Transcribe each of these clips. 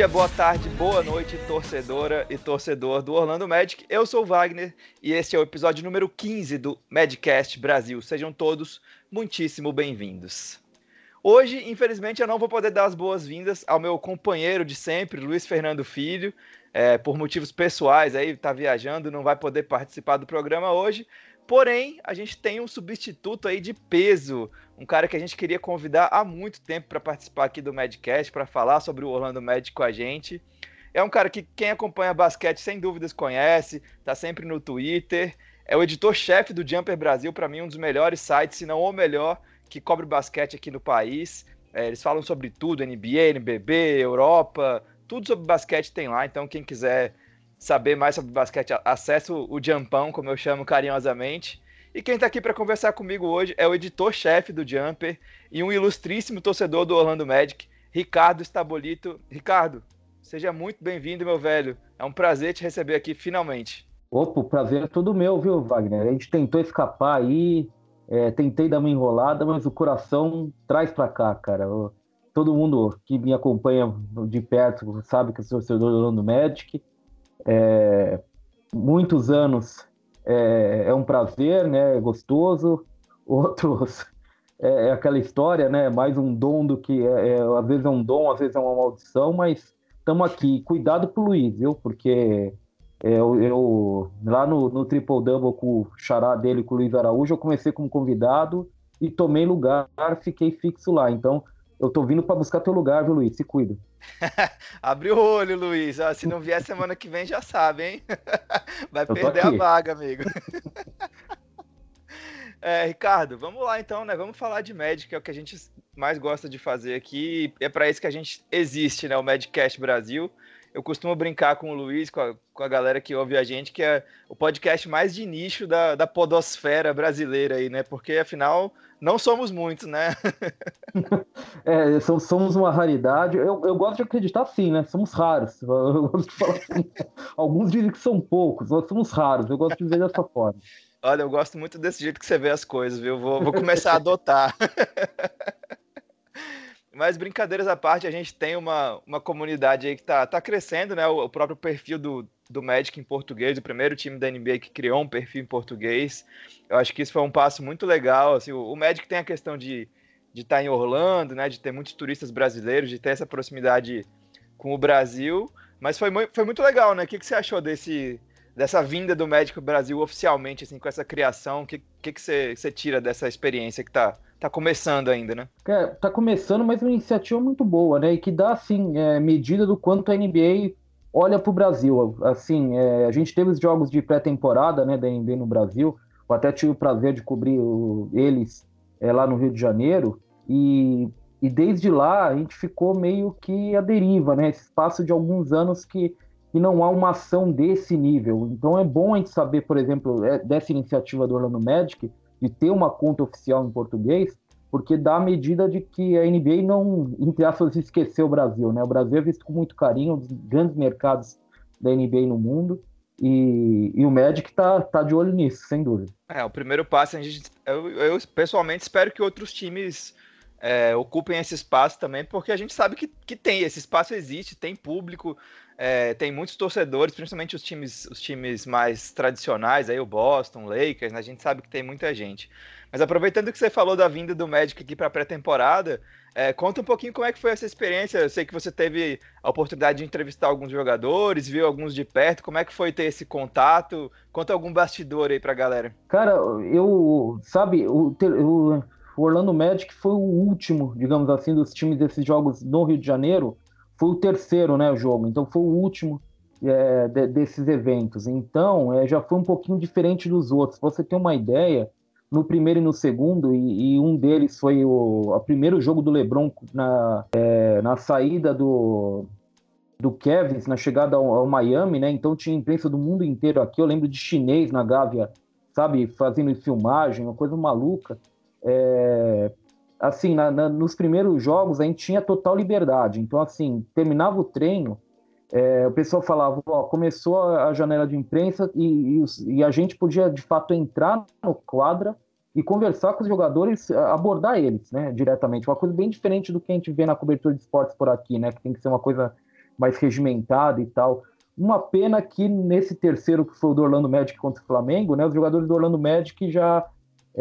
dia, boa tarde, boa noite, torcedora e torcedor do Orlando Magic. Eu sou o Wagner e esse é o episódio número 15 do Madcast Brasil. Sejam todos muitíssimo bem-vindos. Hoje, infelizmente, eu não vou poder dar as boas-vindas ao meu companheiro de sempre, Luiz Fernando Filho, é, por motivos pessoais, aí tá viajando, não vai poder participar do programa hoje. Porém, a gente tem um substituto aí de peso, um cara que a gente queria convidar há muito tempo para participar aqui do Madcast, para falar sobre o Orlando Magic com a gente. É um cara que quem acompanha basquete sem dúvidas conhece, tá sempre no Twitter. É o editor-chefe do Jumper Brasil, para mim um dos melhores sites, se não o melhor, que cobre basquete aqui no país. É, eles falam sobre tudo, NBA, NBB, Europa, tudo sobre basquete tem lá. Então quem quiser saber mais sobre basquete, acesse o Jumpão, como eu chamo carinhosamente. E quem está aqui para conversar comigo hoje é o editor-chefe do Jumper e um ilustríssimo torcedor do Orlando Magic, Ricardo Estabolito. Ricardo, seja muito bem-vindo, meu velho. É um prazer te receber aqui finalmente. Opa, o prazer é todo meu, viu, Wagner? A gente tentou escapar aí, é, tentei dar uma enrolada, mas o coração traz para cá, cara. todo mundo que me acompanha de perto sabe que eu sou torcedor do Orlando Magic. É, muitos anos é, é, um prazer, né? É gostoso. Outros é, é, aquela história, né? Mais um dom do que é, é, às vezes é um dom, às vezes é uma maldição, mas estamos aqui. Cuidado com o Luiz, viu? Porque eu, eu lá no, no Triple Double com o xará dele, com o Luiz Araújo, eu comecei como convidado e tomei lugar, fiquei fixo lá. Então, eu tô vindo para buscar teu lugar, viu, Luiz? Se cuida. Abre o olho, Luiz. Ah, se não vier semana que vem, já sabe, hein? Vai perder a vaga, amigo. É, Ricardo, vamos lá então, né? Vamos falar de Magic, que é o que a gente mais gosta de fazer aqui. É para isso que a gente existe, né? O Madcast Brasil. Eu costumo brincar com o Luiz, com a, com a galera que ouve a gente, que é o podcast mais de nicho da, da podosfera brasileira aí, né? Porque afinal não somos muitos, né? é, somos uma raridade. Eu, eu gosto de acreditar sim, né? Somos raros. Eu gosto de falar assim. Alguns dizem que são poucos, nós somos raros. Eu gosto de ver dessa forma. Olha, eu gosto muito desse jeito que você vê as coisas, viu? Vou, vou começar a adotar. Mas brincadeiras à parte, a gente tem uma, uma comunidade aí que tá, tá crescendo, né? O, o, próprio perfil do, do Magic em português, o primeiro time da NBA que criou um perfil em português. Eu acho que isso foi um passo muito legal. Assim, o, o Magic tem a questão de de estar tá em Orlando, né? De ter muitos turistas brasileiros, de ter essa proximidade com o Brasil. Mas foi, foi muito legal, né? O que, que você achou desse, dessa vinda do Magic Brasil oficialmente, assim, com essa criação? O que, que, você, tira dessa experiência que tá tá começando ainda, né? É, tá começando, mas uma iniciativa muito boa, né? E que dá, assim, é, medida do quanto a NBA olha para o Brasil. Assim, é, a gente teve os jogos de pré-temporada, né, da NBA no Brasil. Eu até tive o prazer de cobrir o, eles é, lá no Rio de Janeiro. E, e desde lá a gente ficou meio que à deriva, né? Esse espaço de alguns anos que, que não há uma ação desse nível. Então é bom a gente saber, por exemplo, é, dessa iniciativa do Orlando Magic, de ter uma conta oficial em português, porque dá a medida de que a NBA não, entre aspas, esqueceu o Brasil, né? O Brasil é visto com muito carinho, um dos grandes mercados da NBA no mundo, e, e o Magic tá, tá de olho nisso, sem dúvida. É, o primeiro passo, a gente, eu, eu pessoalmente espero que outros times é, ocupem esse espaço também, porque a gente sabe que, que tem, esse espaço existe, tem público, é, tem muitos torcedores, principalmente os times, os times mais tradicionais, aí o Boston, Lakers, né, a gente sabe que tem muita gente. Mas aproveitando que você falou da vinda do Magic aqui para a pré-temporada, é, conta um pouquinho como é que foi essa experiência. Eu sei que você teve a oportunidade de entrevistar alguns jogadores, viu alguns de perto. Como é que foi ter esse contato? Conta algum bastidor aí para a galera. Cara, eu, sabe, o, o o Orlando Magic foi o último, digamos assim, dos times desses jogos no Rio de Janeiro. Foi o terceiro, né, o jogo. Então foi o último é, de, desses eventos. Então é, já foi um pouquinho diferente dos outros. Você tem uma ideia, no primeiro e no segundo, e, e um deles foi o, o, primeiro jogo do LeBron na, é, na saída do, do Kevin, na chegada ao, ao, Miami, né? Então tinha imprensa do mundo inteiro aqui. Eu lembro de chinês na Gávea, sabe, fazendo filmagem, uma coisa maluca é, assim, na, na, nos primeiros jogos a gente tinha total liberdade. Então, assim, terminava o treino, é, o pessoal falava, ó, começou a janela de imprensa e, e, e, a gente podia, de fato, entrar no quadra e conversar com os jogadores, abordar eles, né, diretamente. Uma coisa bem diferente do que a gente vê na cobertura de esportes por aqui, né, que tem que ser uma coisa mais regimentada e tal. Uma pena que nesse terceiro, que foi o do Orlando Magic contra o Flamengo, né, os jogadores do Orlando Magic já.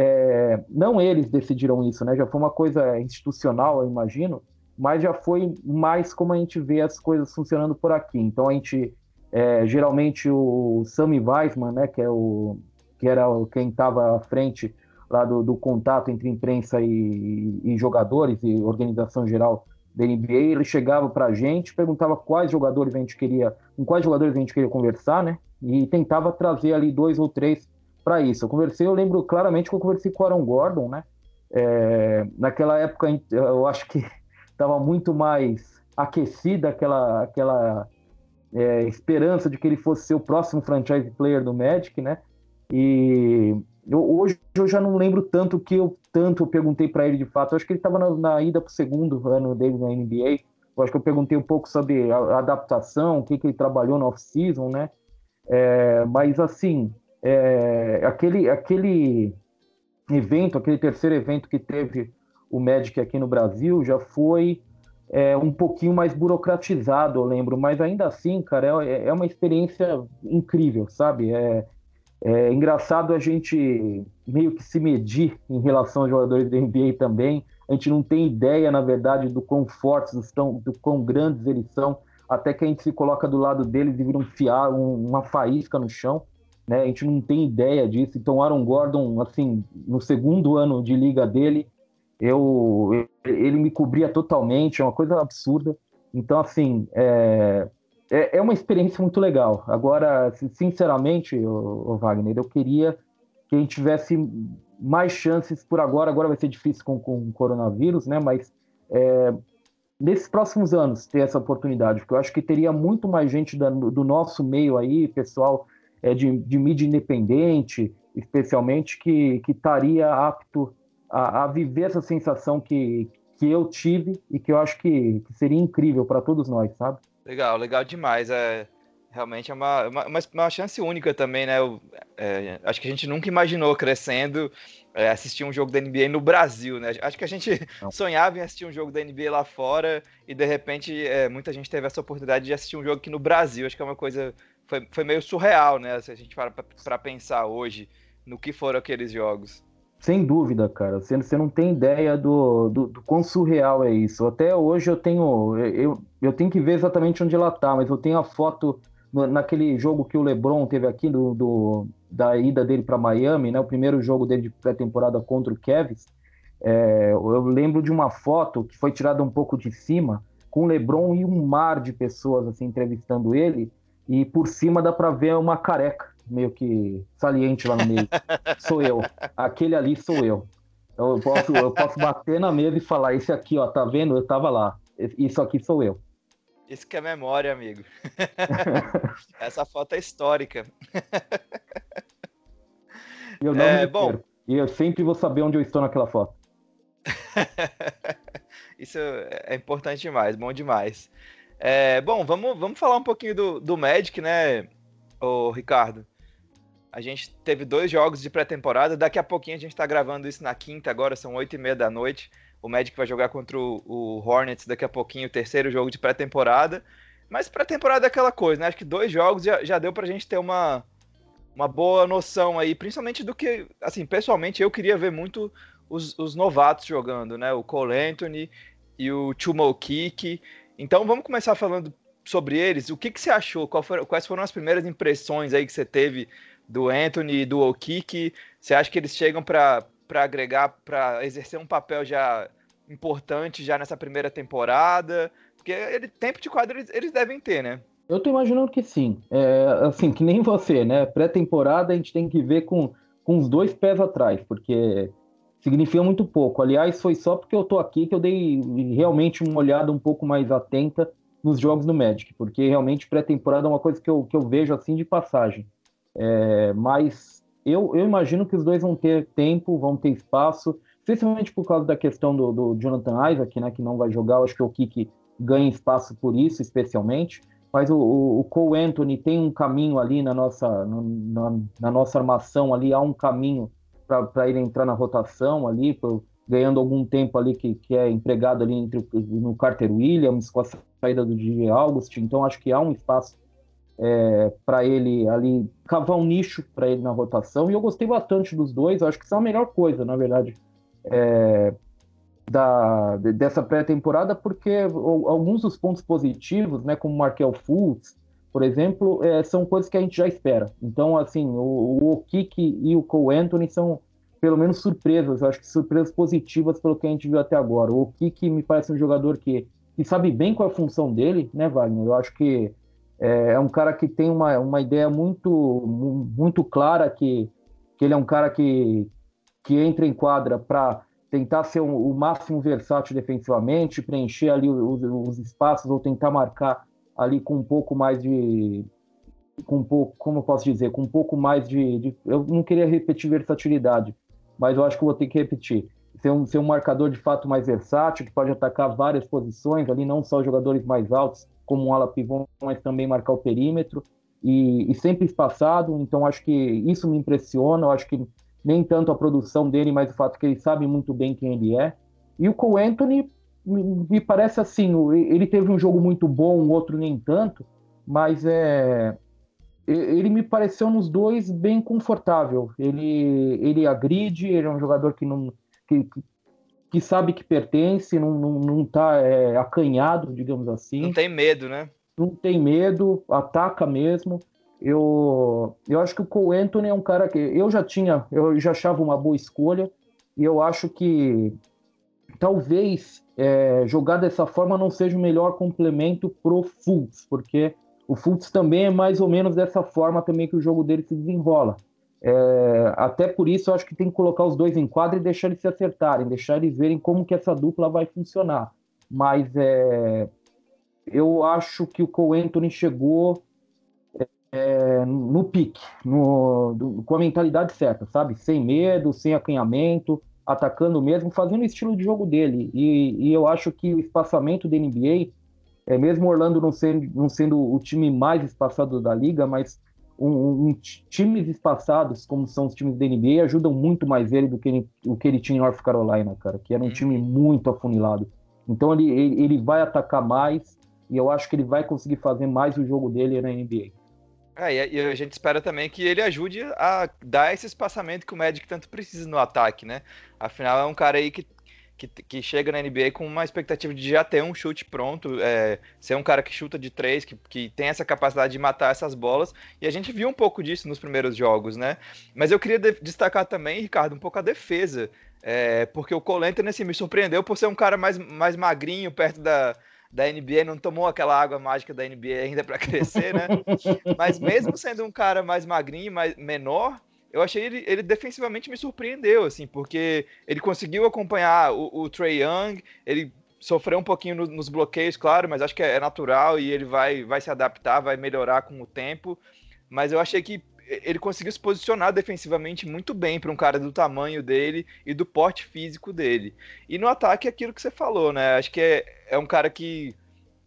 É, não eles decidiram isso, né? Já foi uma coisa institucional, eu imagino, mas já foi mais como a gente vê as coisas funcionando por aqui. Então a gente. É, geralmente o Sammy Weisman, né, que, é o, que era quem estava à frente lá do, do, contato entre imprensa e, e jogadores e organização geral da NBA, ele chegava para a gente, perguntava quais jogadores a gente queria, com quais jogadores a gente queria conversar, né? E tentava trazer ali dois ou três para isso. Eu conversei, eu lembro claramente que eu conversei com o Aaron Gordon, né? É, naquela época eu acho que estava muito mais aquecida aquela aquela é, esperança de que ele fosse ser o próximo franchise player do Magic, né? E eu, hoje eu já não lembro tanto que eu tanto eu perguntei para ele de fato. Eu acho que ele estava na, na, ida para o segundo ano dele na NBA. Eu acho que eu perguntei um pouco sobre a, a adaptação, o que, que ele trabalhou no off-season, né? É, mas assim, é, aquele, aquele evento, aquele terceiro evento que teve o Magic aqui no Brasil, já foi é, um pouquinho mais burocratizado, eu lembro. Mas ainda assim, cara, é, é uma experiência incrível, sabe? É, é engraçado a gente meio que se medir em relação aos jogadores da NBA também. A gente não tem ideia, na verdade, do quão fortes estão, do quão grandes eles são, até que a gente se coloca do lado deles e vira um fiar, um, uma faísca no chão. Né? A gente não tem ideia disso. Então, Aaron Gordon, assim, no segundo ano de liga dele, eu, ele me cobria totalmente, é uma coisa absurda. Então, assim, é, é, é uma experiência muito legal. Agora, sinceramente, o, Wagner, eu queria que a gente tivesse mais chances por agora. Agora vai ser difícil com, com o coronavírus, né? Mas é, nesses próximos anos ter essa oportunidade, porque eu acho que teria muito mais gente da, do nosso meio aí, pessoal é, de, de mídia independente, especialmente, que, que estaria apto a, a, viver essa sensação que, que eu tive e que eu acho que, que seria incrível para todos nós, sabe? Legal, legal demais. É, realmente é uma, uma, uma chance única também, né? Eu, é, acho que a gente nunca imaginou crescendo é, assistir um jogo da NBA no Brasil, né? Acho que a gente Não. sonhava em assistir um jogo da NBA lá fora e de repente é, muita gente teve essa oportunidade de assistir um jogo aqui no Brasil. Acho que é uma coisa. Foi, foi meio surreal, né? Se a gente para para pensar hoje no que foram aqueles jogos. Sem dúvida, cara. Você, você não tem ideia do, do, do, quão surreal é isso. Até hoje eu tenho. Eu, eu tenho que ver exatamente onde ela tá, mas eu tenho a foto naquele jogo que o LeBron teve aqui, do, do da ida dele para Miami, né? O primeiro jogo dele de pré-temporada contra o Cavs. É, eu lembro de uma foto que foi tirada um pouco de cima, com o LeBron e um mar de pessoas assim entrevistando ele, e por cima dá para ver uma careca meio que saliente lá no meio. sou eu. Aquele ali sou eu. Eu posso, eu posso bater na mesa e falar: esse aqui, ó, tá vendo? Eu tava lá. Isso aqui sou eu. Isso que é memória, amigo. Essa foto é histórica. eu não é, bom. E eu sempre vou saber onde eu estou naquela foto. Isso é importante demais, bom demais. É, bom, vamos, vamos falar um pouquinho do, do Magic, né, o Ricardo? A gente teve dois jogos de pré-temporada. Daqui a pouquinho a gente está gravando isso na quinta, agora são oito e meia da noite. O Magic vai jogar contra o, o Hornets daqui a pouquinho, o terceiro jogo de pré-temporada. Mas pré-temporada é aquela coisa, né? Acho que dois jogos já, já deu pra gente ter uma, uma boa noção aí, principalmente do que, assim, pessoalmente eu queria ver muito os, os novatos jogando, né? O Cole Anthony e o Chumo. Então vamos começar falando sobre eles. O que, que você achou? Quais foram as primeiras impressões aí que você teve do Anthony e do Okiki, você acha que eles chegam para agregar, para exercer um papel já importante já nessa primeira temporada? Porque ele, tempo de quadro eles, eles devem ter, né? Eu tô imaginando que sim. É, assim, que nem você, né? Pré-temporada a gente tem que ver com, com os dois pés atrás, porque significa muito pouco. Aliás, foi só porque eu tô aqui que eu dei realmente uma olhada um pouco mais atenta nos jogos do Magic, porque realmente pré-temporada é uma coisa que eu, que eu vejo assim de passagem. É, mas eu, eu imagino que os dois vão ter tempo, vão ter espaço, especialmente por causa da questão do, do Jonathan Isaac, né, que não vai jogar. Eu acho que o Kiki ganha espaço por isso, especialmente. Mas o, o, o Cole Anthony tem um caminho ali na nossa, no, na, na, nossa armação ali, há um caminho para ele entrar na rotação ali, por, ganhando algum tempo ali, que, que é empregado ali entre, no Carter Williams, com a saída do DJ August, então acho que há um espaço é, para ele ali cavar um nicho para ele na rotação. E eu gostei bastante dos dois, acho que isso é a melhor coisa, na verdade, é, da, dessa pré-temporada, porque alguns dos pontos positivos, né, como Markel Fultz, por exemplo, é, são coisas que a gente já espera. Então, assim, o, o e o Cole Anthony são, pelo menos, surpresas. Eu acho que surpresas positivas pelo que a gente viu até agora. O Okiki me parece um jogador que, que sabe bem qual é a função dele, né, Wagner? Eu acho que é, é um cara que tem uma, uma ideia muito, muito clara que, que ele é um cara que, que entra em quadra para tentar ser o, o, máximo versátil defensivamente, preencher ali os, os, espaços ou tentar marcar ali com um pouco mais de com um pouco, como eu posso dizer, com um pouco mais de, de, eu não queria repetir versatilidade, mas eu acho que vou ter que repetir. Ser um, ser um marcador de fato mais versátil, que pode atacar várias posições ali, não só jogadores mais altos, como um ala pivô, mas também marcar o perímetro e, e, sempre espaçado. Então acho que isso me impressiona. Eu acho que nem tanto a produção dele, mas o fato que ele sabe muito bem quem ele é. E o Cole Anthony me, parece assim, ele teve um jogo muito bom, um outro nem tanto, mas é ele me pareceu nos dois bem confortável. Ele ele agride, ele é um jogador que não que, que sabe que pertence, não, não, não tá é, acanhado, digamos assim. Não tem medo, né? Não tem medo, ataca mesmo. Eu, eu acho que o Cole Anthony é um cara que eu já tinha, eu já achava uma boa escolha, e eu acho que talvez é, jogar dessa forma não seja o melhor complemento pro Fultz, porque o Fultz também é mais ou menos dessa forma também que o jogo dele se desenrola. É, até por isso eu acho que tem que colocar os dois em quadra e deixar eles se acertarem, deixar eles verem como que essa dupla vai funcionar. Mas é, eu acho que o Cole Anthony chegou é, no pique, no, do, com a mentalidade certa, sabe? Sem medo, sem acanhamento, atacando mesmo, fazendo o estilo de jogo dele. E, e eu acho que o espaçamento da NBA, é, mesmo Orlando não sendo, não sendo o time mais espaçado da liga, mas um, um, times espaçados, como são os times da NBA, ajudam muito mais ele do que ele, o que ele tinha em North Carolina, cara, que era um uhum. time muito afunilado. Então ele, ele, ele vai atacar mais e eu acho que ele vai conseguir fazer mais o jogo dele na NBA. É, e a gente espera também que ele ajude a dar esse espaçamento que o Magic tanto precisa no ataque, né? Afinal, é um cara aí que que, que chega na NBA com uma expectativa de já ter um chute pronto, é, ser um cara que chuta de três, que, que tem essa capacidade de matar essas bolas, e a gente viu um pouco disso nos primeiros jogos, né? Mas eu queria destacar também, Ricardo, um pouco a defesa, é, porque o Cole Anthony assim, me surpreendeu por ser um cara mais, mais magrinho perto da, da NBA, não tomou aquela água mágica da NBA ainda para crescer, né? Mas mesmo sendo um cara mais magrinho, mais menor, eu achei ele, ele defensivamente me surpreendeu, assim, porque ele conseguiu acompanhar o, o Trey Young, ele sofreu um pouquinho no, nos bloqueios, claro, mas acho que é, é natural e ele vai, vai se adaptar, vai melhorar com o tempo. Mas eu achei que ele conseguiu se posicionar defensivamente muito bem para um cara do tamanho dele e do porte físico dele. E no ataque é aquilo que você falou, né? Acho que é, é um cara que,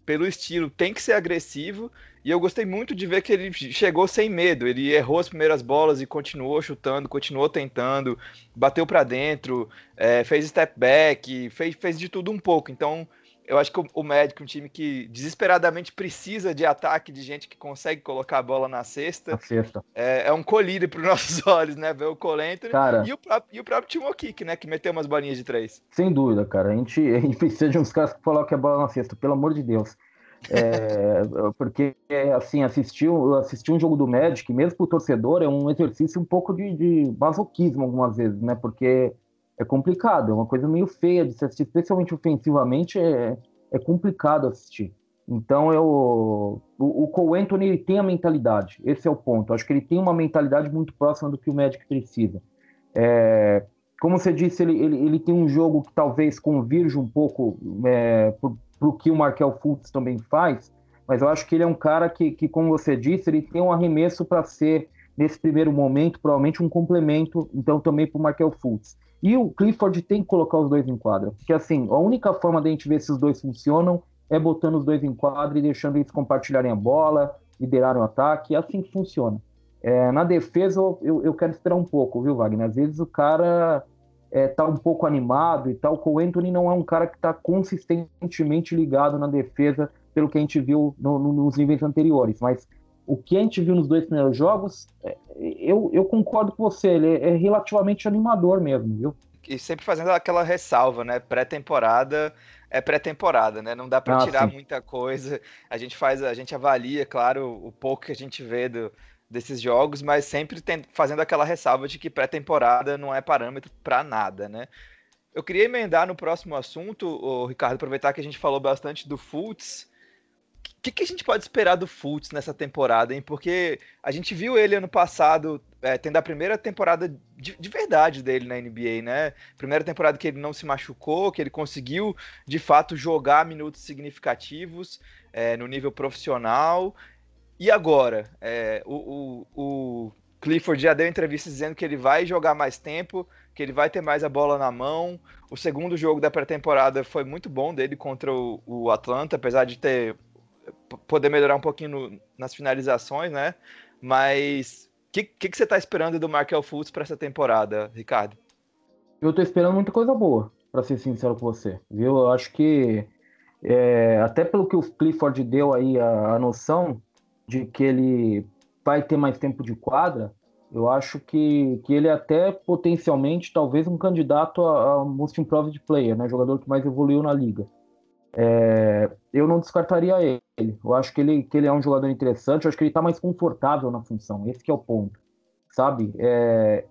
pelo estilo, tem que ser agressivo e eu gostei muito de ver que ele chegou sem medo. Ele errou as primeiras bolas e continuou chutando, continuou tentando, bateu para dentro, é, fez step back, fez, fez de tudo um pouco. Então, eu acho que o, o Magic, um time que desesperadamente precisa de ataque, de gente que consegue colocar a bola na cesta, na cesta. É, é, um colírio para os nossos olhos, né? Ver o Cole cara, e, o próprio, e o próprio Timo Kick, né? Que meteu umas bolinhas de três. Sem dúvida, cara. A gente, a gente precisa de uns caras que colocam a bola na cesta, pelo amor de Deus. É, porque, assim, assistir, assistir um jogo do Magic, mesmo para o torcedor, é um exercício um pouco de, de masoquismo algumas vezes, né? Porque é complicado, é uma coisa meio feia de se assistir, especialmente ofensivamente, é, é complicado assistir. Então, eu, o, o Cole Anthony ele tem a mentalidade, esse é o ponto. Acho que ele tem uma mentalidade muito próxima do que o Magic precisa. É, como você disse, ele, ele, ele, tem um jogo que talvez convirja um pouco é, para o que o Markel Fultz também faz, mas eu acho que ele é um cara que, que como você disse, ele tem um arremesso para ser, nesse primeiro momento, provavelmente um complemento, então também para o Markel Fultz. E o Clifford tem que colocar os dois em quadra, porque assim, a única forma da gente ver se os dois funcionam é botando os dois em quadra e deixando eles compartilharem a bola, liderarem o ataque, é assim que funciona. É, na defesa, eu, eu quero esperar um pouco, viu, Wagner? Às vezes o cara é, tá um pouco animado e tal. O Anthony não é um cara que está consistentemente ligado na defesa, pelo que a gente viu no, no, nos níveis anteriores. Mas o que a gente viu nos dois primeiros jogos, é, eu, eu concordo com você, ele é, é relativamente animador mesmo, viu? E sempre fazendo aquela ressalva, né? Pré-temporada é pré-temporada, né? Não dá para ah, tirar sim. muita coisa. A gente faz, a gente avalia, claro, o pouco que a gente vê do, desses jogos, mas sempre tem, fazendo aquela ressalva de que pré-temporada não é parâmetro para nada, né? Eu queria emendar no próximo assunto, o Ricardo, aproveitar que a gente falou bastante do Fultz. Que, que, a gente pode esperar do Fultz nessa temporada, hein? Porque a gente viu ele ano passado é, tendo a primeira temporada de, de, verdade dele na NBA, né? Primeira temporada que ele não se machucou, que ele conseguiu de fato jogar minutos significativos é, no nível profissional. E agora? É, o, o, o, Clifford já deu entrevista dizendo que ele vai jogar mais tempo, que ele vai ter mais a bola na mão. O segundo jogo da pré-temporada foi muito bom dele contra o, o Atlanta, apesar de ter poder melhorar um pouquinho no, nas finalizações, né? Mas que, que, que você está esperando do Markel Fultz para essa temporada, Ricardo? Eu estou esperando muita coisa boa, para ser sincero com você. Viu? Eu acho que é, até pelo que o Clifford deu aí a, a, noção de que ele vai ter mais tempo de quadra, eu acho que, que ele até potencialmente talvez um candidato a, a Most Improved Player, né? Jogador que mais evoluiu na liga. É, eu não descartaria ele. Eu acho que ele, que ele é um jogador interessante. Eu acho que ele está mais confortável na função. Esse é o ponto, sabe? É,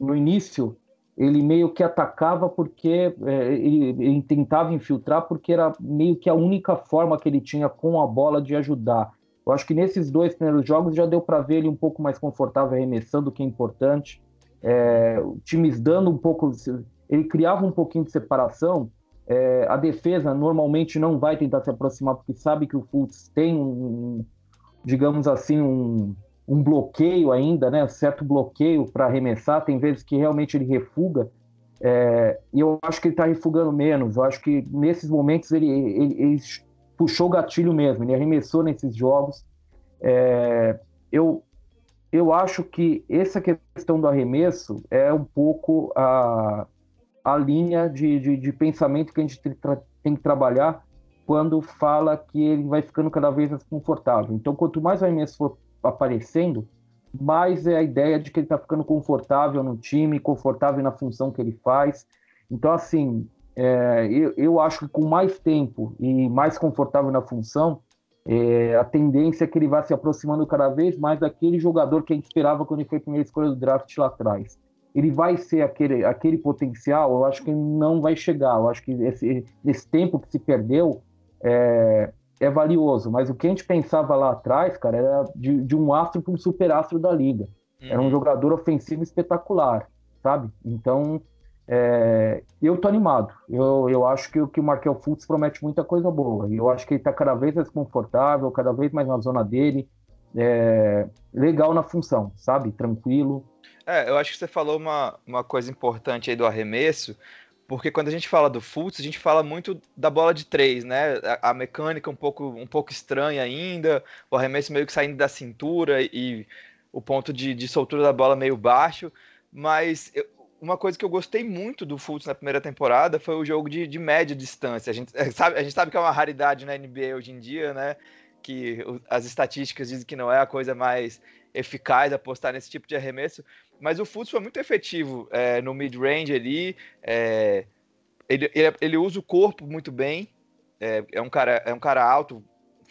no início, ele meio que atacava porque é, ele, ele, tentava infiltrar porque era meio que a única forma que ele tinha com a bola de ajudar. Eu acho que nesses dois primeiros jogos já deu para ver ele um pouco mais confortável arremessando, o que é importante. É, times dando um pouco, ele criava um pouquinho de separação é, a defesa normalmente não vai tentar se aproximar porque sabe que o Fultz tem um, digamos assim, um, um bloqueio ainda, né? Certo bloqueio para arremessar. Tem vezes que realmente ele refuga. É, e eu acho que ele está refugando menos. Eu acho que nesses momentos ele, ele, ele, puxou o gatilho mesmo. Ele arremessou nesses jogos. É, eu, eu acho que essa questão do arremesso é um pouco a a linha de, de, de pensamento que a gente tem que trabalhar quando fala que ele vai ficando cada vez mais confortável. Então, quanto mais o arremesso for aparecendo, mais é a ideia de que ele está ficando confortável no time, confortável na função que ele faz. Então, assim, é, eu, eu, acho que com mais tempo e mais confortável na função, é, a tendência é que ele vá se aproximando cada vez mais daquele jogador que a gente esperava quando ele foi a primeira escolha do draft lá atrás ele vai ser aquele, aquele potencial, eu acho que não vai chegar. Eu acho que esse, esse tempo que se perdeu é, é valioso. Mas o que a gente pensava lá atrás, cara, era de, de um astro para um super astro da liga. Uhum. Era um uhum. jogador ofensivo espetacular, sabe? Então, é, eu tô animado. Eu, eu acho que, que o Markel Fultz promete muita coisa boa. Eu acho que ele tá cada vez mais confortável, cada vez mais na zona dele. É, legal na função, sabe? Tranquilo. É, eu acho que você falou uma, uma coisa importante aí do arremesso, porque quando a gente fala do Fultz, a gente fala muito da bola de três, né? A, a, mecânica um pouco, um pouco estranha ainda, o arremesso meio que saindo da cintura e o ponto de, de soltura da bola meio baixo, mas eu, uma coisa que eu gostei muito do Fultz na primeira temporada foi o jogo de, de média distância. A gente, sabe, a gente sabe que é uma raridade na NBA hoje em dia, né? Que as estatísticas dizem que não é a coisa mais eficaz apostar nesse tipo de arremesso, mas o Fultz foi muito efetivo é, no mid-range ali. É, ele, ele, ele, usa o corpo muito bem. É, é, um, cara, é um cara alto,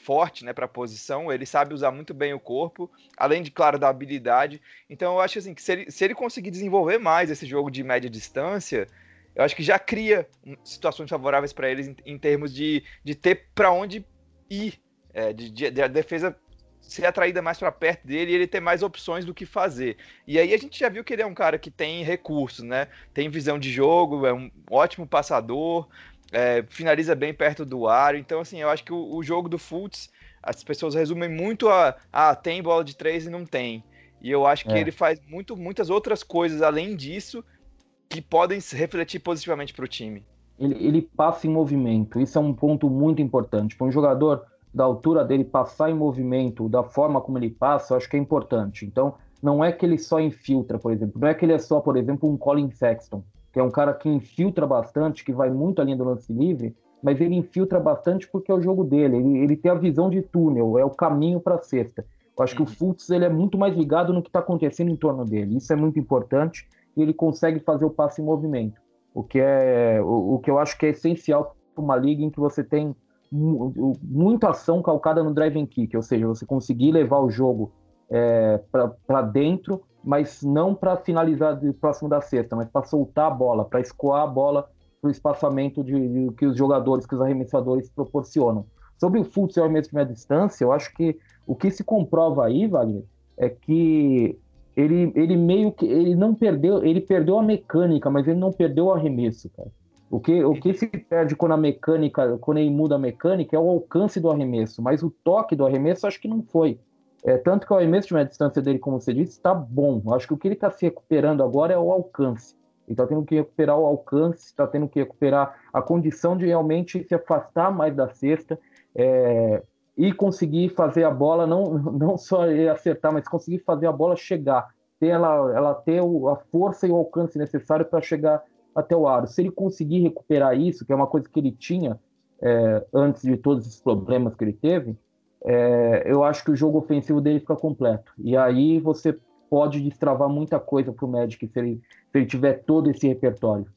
forte né, para a posição. Ele sabe usar muito bem o corpo, além de, claro, da habilidade. Então eu acho assim, que se ele, se ele conseguir desenvolver mais esse jogo de média distância, eu acho que já cria situações favoráveis para eles em, em, termos de, de ter para onde ir. É, de, de, de, a defesa ser atraída mais para perto dele e ele ter mais opções do que fazer. E aí a gente já viu que ele é um cara que tem recursos, né? Tem visão de jogo, é um ótimo passador, é, finaliza bem perto do aro. Então, assim, eu acho que o, o jogo do Fultz, as pessoas resumem muito a, a tem bola de três e não tem. E eu acho que é. ele faz muito, muitas outras coisas além disso que podem se refletir positivamente para o time. Ele, ele passa em movimento, isso é um ponto muito importante. Para um jogador da altura dele passar em movimento, da forma como ele passa, eu acho que é importante. Então, não é que ele só infiltra, por exemplo. Não é que ele é só, por exemplo, um Colin Sexton, que é um cara que infiltra bastante, que vai muito além do lance livre, mas ele infiltra bastante porque é o jogo dele. Ele, ele tem a visão de túnel, é o caminho para a cesta. Eu acho que o uhum. Fultz ele é muito mais ligado no que está acontecendo em torno dele. Isso é muito importante e ele consegue fazer o passe em movimento, o que é o, o que eu acho que é essencial para uma liga em que você tem muita ação calcada no driving kick, ou seja, você conseguir levar o jogo é, para dentro, mas não para finalizar de próximo da cesta, mas para soltar a bola, para escoar a bola para o espaçamento de, de, que os jogadores, que os arremessadores proporcionam. Sobre o futsal arremesso de média distância, eu acho que o que se comprova aí, Wagner, é que ele, ele meio que ele não perdeu, ele perdeu a mecânica, mas ele não perdeu o arremesso, cara. O que, o que se perde quando a mecânica, quando ele muda a mecânica, é o alcance do arremesso, mas o toque do arremesso acho que não foi. É, tanto que o arremesso de média distância dele, como você disse, está bom. Acho que o que ele está se recuperando agora é o alcance. Ele está tendo que recuperar o alcance, está tendo que recuperar a condição de realmente se afastar mais da cesta é, e conseguir fazer a bola, não, não só acertar, mas conseguir fazer a bola chegar, ter ela, ela ter a força e o alcance necessário para chegar até o aro. Se ele conseguir recuperar isso, que é uma coisa que ele tinha é, antes de todos esses problemas que ele teve, é, eu acho que o jogo ofensivo dele fica completo. E aí você pode destravar muita coisa para o Magic se ele, se ele tiver todo esse repertório.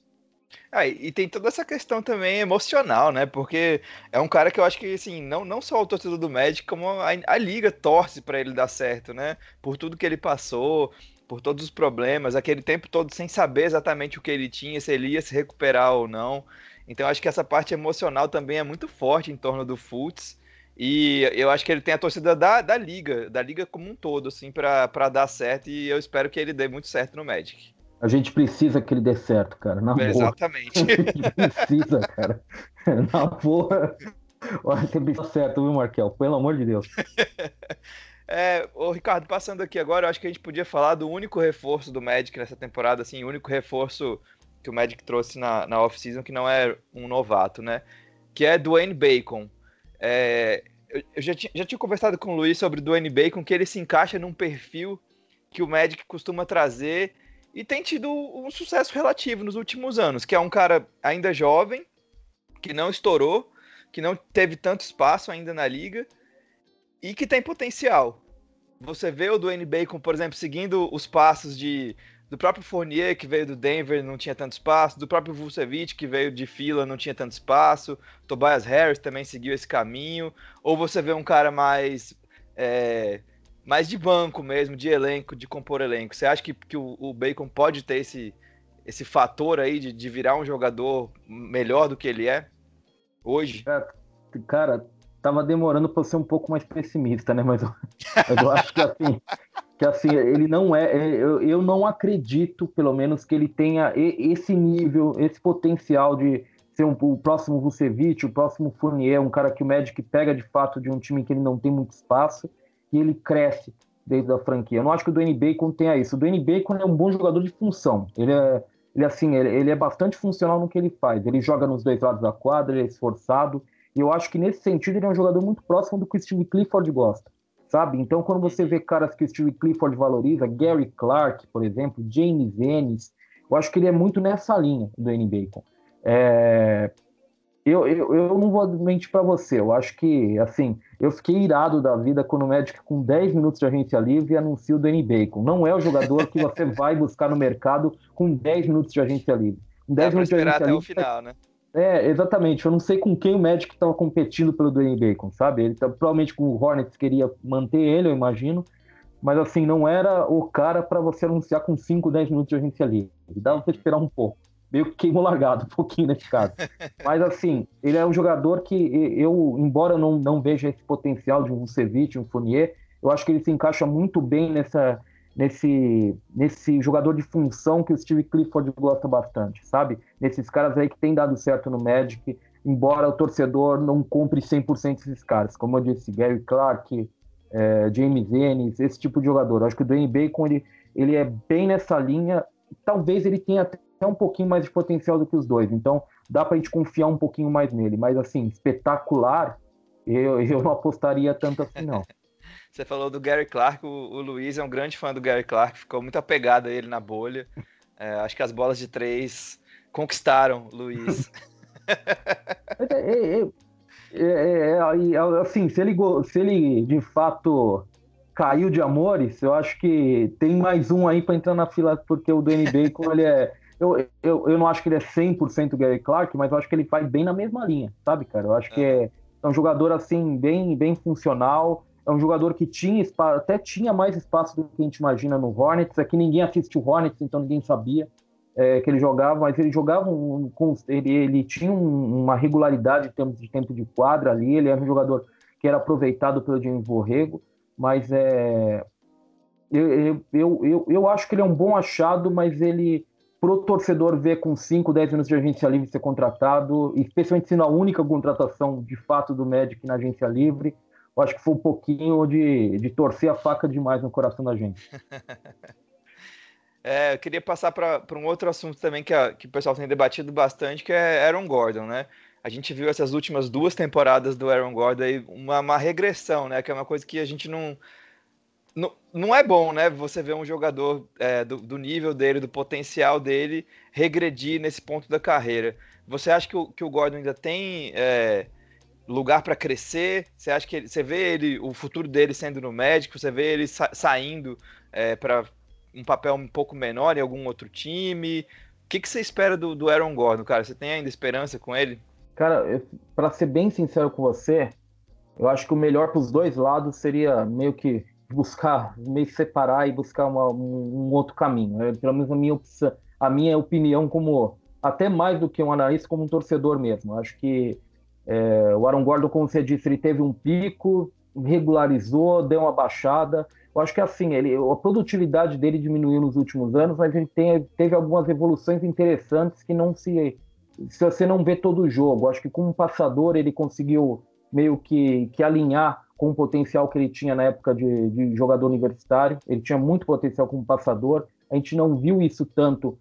Ah, e tem toda essa questão também emocional, né? Porque é um cara que eu acho que, assim, não, não só o torcedor do Magic, como a, a liga torce para ele dar certo, né? Por tudo que ele passou, por todos os problemas, aquele tempo todo sem saber exatamente o que ele tinha, se ele ia se recuperar ou não. Então acho que essa parte emocional também é muito forte em torno do Fultz. E eu acho que ele tem a torcida da, da liga, da liga como um todo, assim, para dar certo. E eu espero que ele dê muito certo no Magic. A gente precisa que ele dê certo, cara. Na Exatamente. Boa. A gente precisa, cara. Na boa. Olha, você certo, viu, Markel? Pelo amor de Deus. É, Ricardo, passando aqui agora, eu acho que a gente podia falar do único reforço do Magic nessa temporada, assim, o único reforço que o Magic trouxe na, na off-season que não é um novato, né? Que é Dwayne Bacon. É, eu, já, tinha, já tinha conversado com o Luiz sobre Dwayne Bacon, que ele se encaixa num perfil que o Magic costuma trazer e tem tido um sucesso relativo nos últimos anos, que é um cara ainda jovem, que não estourou, que não teve tanto espaço ainda na liga, e que tem potencial. Você vê o Dwayne Bacon, por exemplo, seguindo os passos de do próprio Fournier, que veio do Denver, não tinha tanto espaço, do próprio Vucevic, que veio de fila, não tinha tanto espaço, Tobias Harris também seguiu esse caminho, ou você vê um cara mais é, mais de banco mesmo, de elenco, de compor elenco. Você acha que, que o, o Bacon pode ter esse, esse fator aí de, de virar um jogador melhor do que ele é hoje? É, cara, tava demorando para ser um pouco mais pessimista, né? Mas eu, eu acho que assim, que assim, ele não é, é. Eu, eu não acredito, pelo menos, que ele tenha esse nível, esse potencial de ser um, o próximo Vucevic, o próximo Fournier, um cara que o Magic pega de fato de um time que ele não tem muito espaço e ele cresce dentro da franquia. Eu não acho que o Dwayne Bacon tenha isso. O Dwayne Bacon é um bom jogador de função. Ele é, ele assim, ele, ele é bastante funcional no que ele faz. Ele joga nos dois lados da quadra, ele é esforçado, e eu acho que nesse sentido ele é um jogador muito próximo do que o Steve Clifford gosta, sabe? Então quando você vê caras que o Steve Clifford valoriza, Gary Clark, por exemplo, James Ennis, eu acho que ele é muito nessa linha do N. Bacon. É... Eu, eu, eu não vou mentir para você, eu acho que, assim, eu fiquei irado da vida quando o Magic, com 10 minutos de agência livre, anuncia o Danny Bacon. Não é o jogador que você vai buscar no mercado com 10 minutos de agência livre. 10 minutos de agência até livre, o final, né? É, exatamente. Eu não sei com quem o Magic estava competindo pelo Dwayne Bacon, sabe? Ele tá, provavelmente com o Hornets queria manter ele, eu imagino. Mas assim, não era o cara para você anunciar com 5, 10 minutos de agência livre. Dava pra esperar um pouco. Meio que queimou largado um pouquinho nesse caso. Mas assim, ele é um jogador que eu, embora não, não veja esse potencial de um Vucevic, um Fournier, eu acho que ele se encaixa muito bem nessa, nesse, nesse jogador de função que o Steve Clifford gosta bastante, sabe? Nesses caras aí que tem dado certo no Magic, embora o torcedor não compre 100% desses caras. Como eu disse, Gary Clark, é, James Ennis, esse tipo de jogador. Eu acho que o Dwayne Bacon, ele, ele é bem nessa linha. Talvez ele tenha até um pouquinho mais de potencial do que os dois. Então, dá pra gente confiar um pouquinho mais nele. Mas, assim, espetacular, eu, eu não apostaria tanto assim, não. Você falou do Gary Clark, o, o, Luiz é um grande fã do Gary Clark, ficou muito apegado a ele na bolha. É, acho que as bolas de três conquistaram, Luiz. é, é, é, é, é assim, se ele, se ele de fato caiu de amores, eu acho que tem mais um aí para entrar na fila, porque o Danny Bacon, ele é. Eu, eu, eu não acho que ele é 100% Gary Clark, mas eu acho que ele vai bem na mesma linha, sabe, cara? Eu acho que é, é um jogador, assim, bem, bem funcional. É um jogador que tinha espaço, até tinha mais espaço do que a gente imagina no Hornets. Aqui ninguém assistiu Hornets, então ninguém sabia é, que ele jogava, mas ele jogava um, com, ele, ele tinha um, uma regularidade em termos de tempo de quadra ali. Ele era um jogador que era aproveitado pelo James Borrego mas é. Eu, eu, eu, eu acho que ele é um bom achado, mas ele, pro torcedor ver com 5, 10 minutos de agência livre ser contratado, especialmente sendo a única contratação de fato do Magic na agência livre, eu acho que foi um pouquinho de, de torcer a faca demais no coração da gente. É, eu queria passar para um outro assunto também que, a, que o pessoal tem debatido bastante, que é Aaron Gordon, né? a gente viu essas últimas duas temporadas do Aaron Gordon aí uma, uma regressão, né? Que é uma coisa que a gente não, não, não é bom, né? Você ver um jogador é, do, do, nível dele, do potencial dele, regredir nesse ponto da carreira. Você acha que o, que o Gordon ainda tem é, lugar para crescer? Você acha que ele, você vê ele, o futuro dele sendo no médico? Você vê ele sa saindo é, para um papel um pouco menor em algum outro time? O que, que você espera do, do Aaron Gordon, cara? Você tem ainda esperança com ele? Cara, para ser bem sincero com você, eu acho que o melhor para os dois lados seria meio que buscar, meio separar e buscar uma, um, um, outro caminho. É, pelo menos a minha, opção, a minha opinião, como até mais do que um analista, como um torcedor mesmo. Eu acho que é, o Aaron Gordon, como você disse, ele teve um pico, regularizou, deu uma baixada. Eu acho que assim, ele, a produtividade dele diminuiu nos últimos anos, mas ele tem, teve algumas evoluções interessantes que não se se você não vê todo o jogo. Acho que como passador ele conseguiu meio que, que alinhar com o potencial que ele tinha na época de, de, jogador universitário. Ele tinha muito potencial como passador. A gente não viu isso tanto,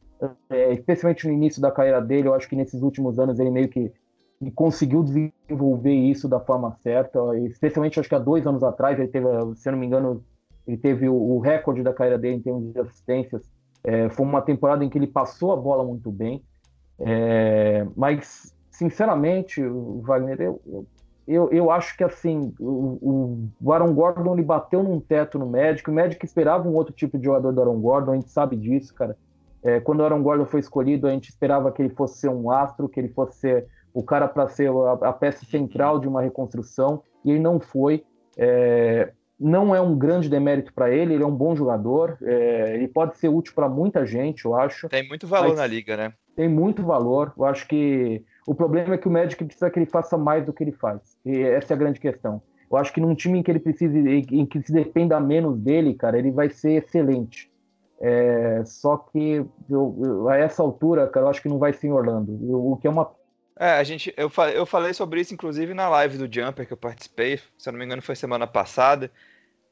é, especialmente no início da carreira dele. Eu acho que nesses últimos anos ele meio que, que conseguiu desenvolver isso da forma certa. Especialmente acho que há dois anos atrás ele teve, se não me engano, ele teve o, recorde da carreira dele em termos de assistências. É, foi uma temporada em que ele passou a bola muito bem. É, mas, sinceramente, Wagner, eu, eu, eu acho que assim, o, o Aaron Gordon ele bateu num teto no Magic, o Magic esperava um outro tipo de jogador do Aaron Gordon, a gente sabe disso, cara. É, quando o Aaron Gordon foi escolhido, a gente esperava que ele fosse ser um astro, que ele fosse ser o cara para ser a, a, peça central de uma reconstrução, e ele não foi. É, não é um grande demérito para ele, ele é um bom jogador, é, ele pode ser útil para muita gente, eu acho. Tem muito valor na liga, né? Tem muito valor. Eu acho que o problema é que o Magic precisa que ele faça mais do que ele faz. E essa é a grande questão. Eu acho que num time em que ele precise, em que se dependa menos dele, cara, ele vai ser excelente. É, só que eu, eu, a essa altura, cara, eu acho que não vai ser em Orlando. o que é uma é, a gente, eu, eu falei sobre isso, inclusive, na live do Jumper que eu participei, se eu não me engano, foi semana passada,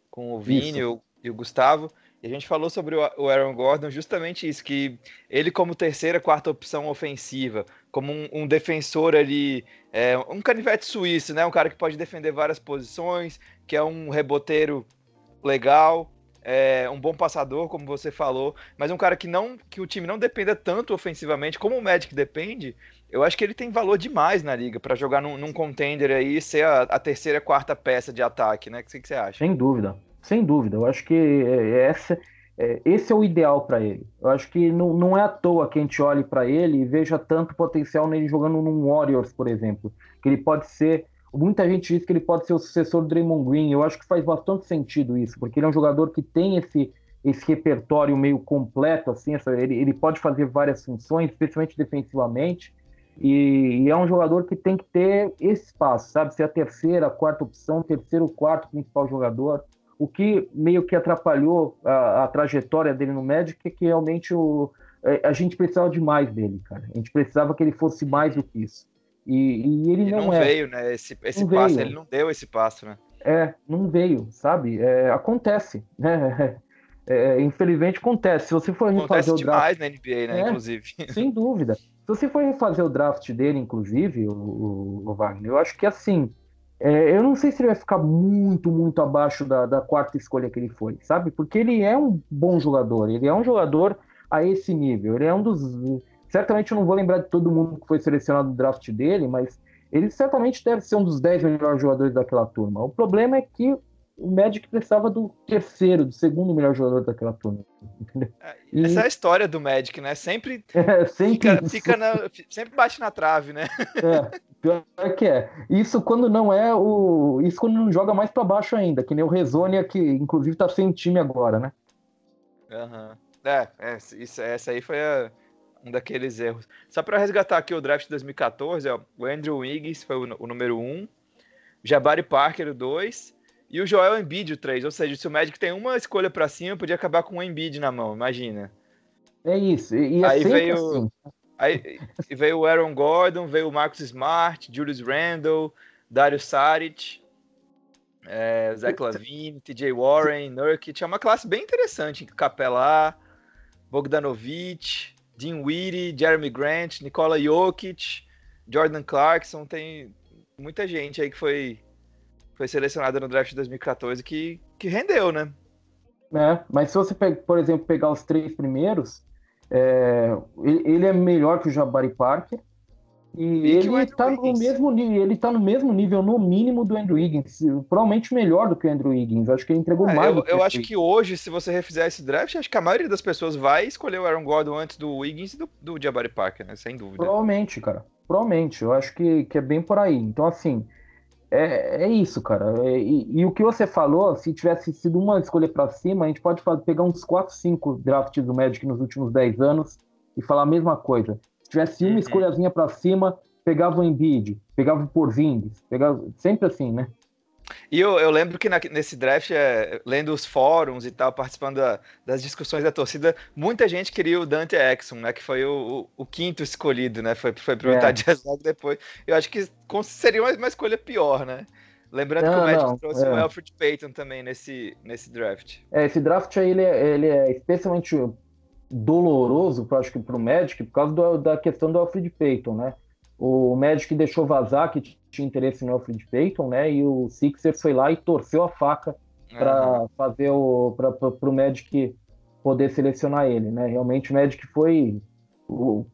com o Vini o, e o Gustavo. E a gente falou sobre o Aaron Gordon justamente isso, que ele como terceira, quarta opção ofensiva, como um, um defensor ali, é, um canivete suíço, né? Um cara que pode defender várias posições, que é um reboteiro legal, é, um bom passador, como você falou, mas um cara que não que o time não dependa tanto ofensivamente, como o Magic depende, eu acho que ele tem valor demais na liga para jogar num, num, contender aí ser a, a, terceira, quarta peça de ataque, né? O que, que você acha? Sem dúvida, sem dúvida. Eu acho que é, essa, é, esse é o ideal para ele. Eu acho que não, não é à toa que a gente olhe para ele e veja tanto potencial nele jogando num Warriors, por exemplo, que ele pode ser. Muita gente diz que ele pode ser o sucessor do Draymond Green. Eu acho que faz bastante sentido isso, porque ele é um jogador que tem esse esse repertório meio completo, assim, ele, ele pode fazer várias funções, especialmente defensivamente, e, e, é um jogador que tem que ter esse espaço, sabe? Ser a terceira, a quarta opção, terceiro, quarto principal jogador. O que meio que atrapalhou a, a trajetória dele no Magic é que realmente o, é, a gente precisava de mais dele, cara. A gente precisava que ele fosse mais do que isso. E, e ele, não, não, é. veio, né? Esse, esse passo, veio. ele não deu esse passo, né? É, não veio, sabe? É, acontece, né? É, infelizmente acontece. Se você for acontece refazer o draft... demais na NBA, né? É, inclusive. Sem dúvida. Se você for refazer o draft dele, inclusive, o, o Wagner, eu acho que assim. É, eu não sei se ele vai ficar muito, muito abaixo da, da, quarta escolha que ele foi, sabe? Porque ele é um bom jogador, ele é um jogador a esse nível, ele é um dos. certamente eu não vou lembrar de todo mundo que foi selecionado no draft dele, mas ele certamente deve ser um dos 10 melhores jogadores daquela turma. O problema é que o Magic precisava do terceiro, do segundo melhor jogador daquela turma. Entendeu? É, essa é a história do Magic, né? Sempre, é, sempre, fica, fica na, sempre bate na trave, né? É, pior que é. Isso quando não é o. Isso quando não joga mais para baixo ainda, que nem o Rezonia, que inclusive tá sem time agora, né? Uhum. É, é isso, essa aí foi a, um daqueles erros. Só para resgatar aqui o draft de 2014, ó, o Andrew Wiggins foi o, o número 1, um, Jabari Parker o 2 e o Joel Embiid o 3. Ou seja, se o Magic tem uma escolha para cima, podia acabar com o Embiid na mão, imagina. É isso. E é aí veio assim. aí veio o Aaron Gordon, veio o Marcus Smart, Julius Randle, Dario Saric, é, Zach Lavine, TJ Warren, Nurkic. É uma classe bem interessante. Capela, Bogdanovich, Dean Weedy, Jeremy Grant, Nikola Jokic, Jordan Clarkson. Tem muita gente aí que foi, foi selecionada no draft de 2014 que, que rendeu, né? É, mas se você, por exemplo, pegar os três primeiros, é, ele é melhor que o Jabari Parker, e, e ele está no mesmo nível, ele tá no mesmo nível, no mínimo, do Andrew Wiggins. Provavelmente melhor do que o Andrew Wiggins. Acho que ele entregou é, mais. Eu, eu acho que hoje, se você refizer esse draft, acho que a maioria das pessoas vai escolher o Aaron Gordon antes do Wiggins e do, do Jabari Parker, né? Sem dúvida. Provavelmente, cara. Provavelmente. Eu acho que, que é bem por aí. Então, assim, é, é isso, cara. É, e, e, o que você falou, se tivesse sido uma escolha para cima, a gente pode fazer, pegar uns 4, 5 drafts do Magic nos últimos 10 anos e falar a mesma coisa tivesse uma uhum. escolhazinha para cima, pegava o Embiid, pegava o Porzingis, pegava sempre assim, né? E eu, eu lembro que na, nesse draft, é, lendo os fóruns e tal, participando da, das discussões da torcida, muita gente queria o Dante Exum, né? Que foi o, o, o quinto escolhido, né? Foi, foi pro é. Jazz logo depois. Eu acho que seria uma, uma escolha pior, né? Lembrando não, que o Magic não, trouxe é. o Alfred Payton também nesse, nesse draft. É, esse draft aí, ele é, ele é especialmente doloroso, acho que para o Magic, por causa do, da questão do Alfred Payton, né? O Magic deixou vazar que tinha interesse no Alfred Payton, né? E o Sixers foi lá e torceu a faca para uhum. fazer o para o Magic poder selecionar ele, né? Realmente o Magic foi o,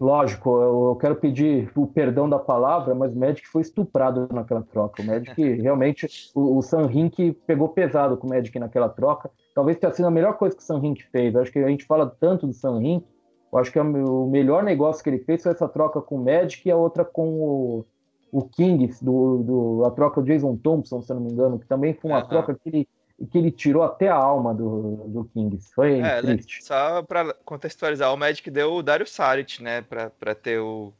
lógico, eu, quero pedir o perdão da palavra, mas o Magic foi estuprado naquela troca. O Magic realmente o, o Sam Hink pegou pesado com o Magic naquela troca talvez tenha sido a melhor coisa que o Sam Hink fez. Eu acho que a gente fala tanto do Sam Hink, eu acho que é o melhor negócio que ele fez foi essa troca com o Magic e a outra com o, o Kings, do, do, a troca do Jason Thompson, se eu não me engano, que também foi uma uhum. troca que ele, que ele tirou até a alma do, do Kings. Foi é, né, triste. Só para contextualizar, o Magic deu o Dario Saric, né, para ter o,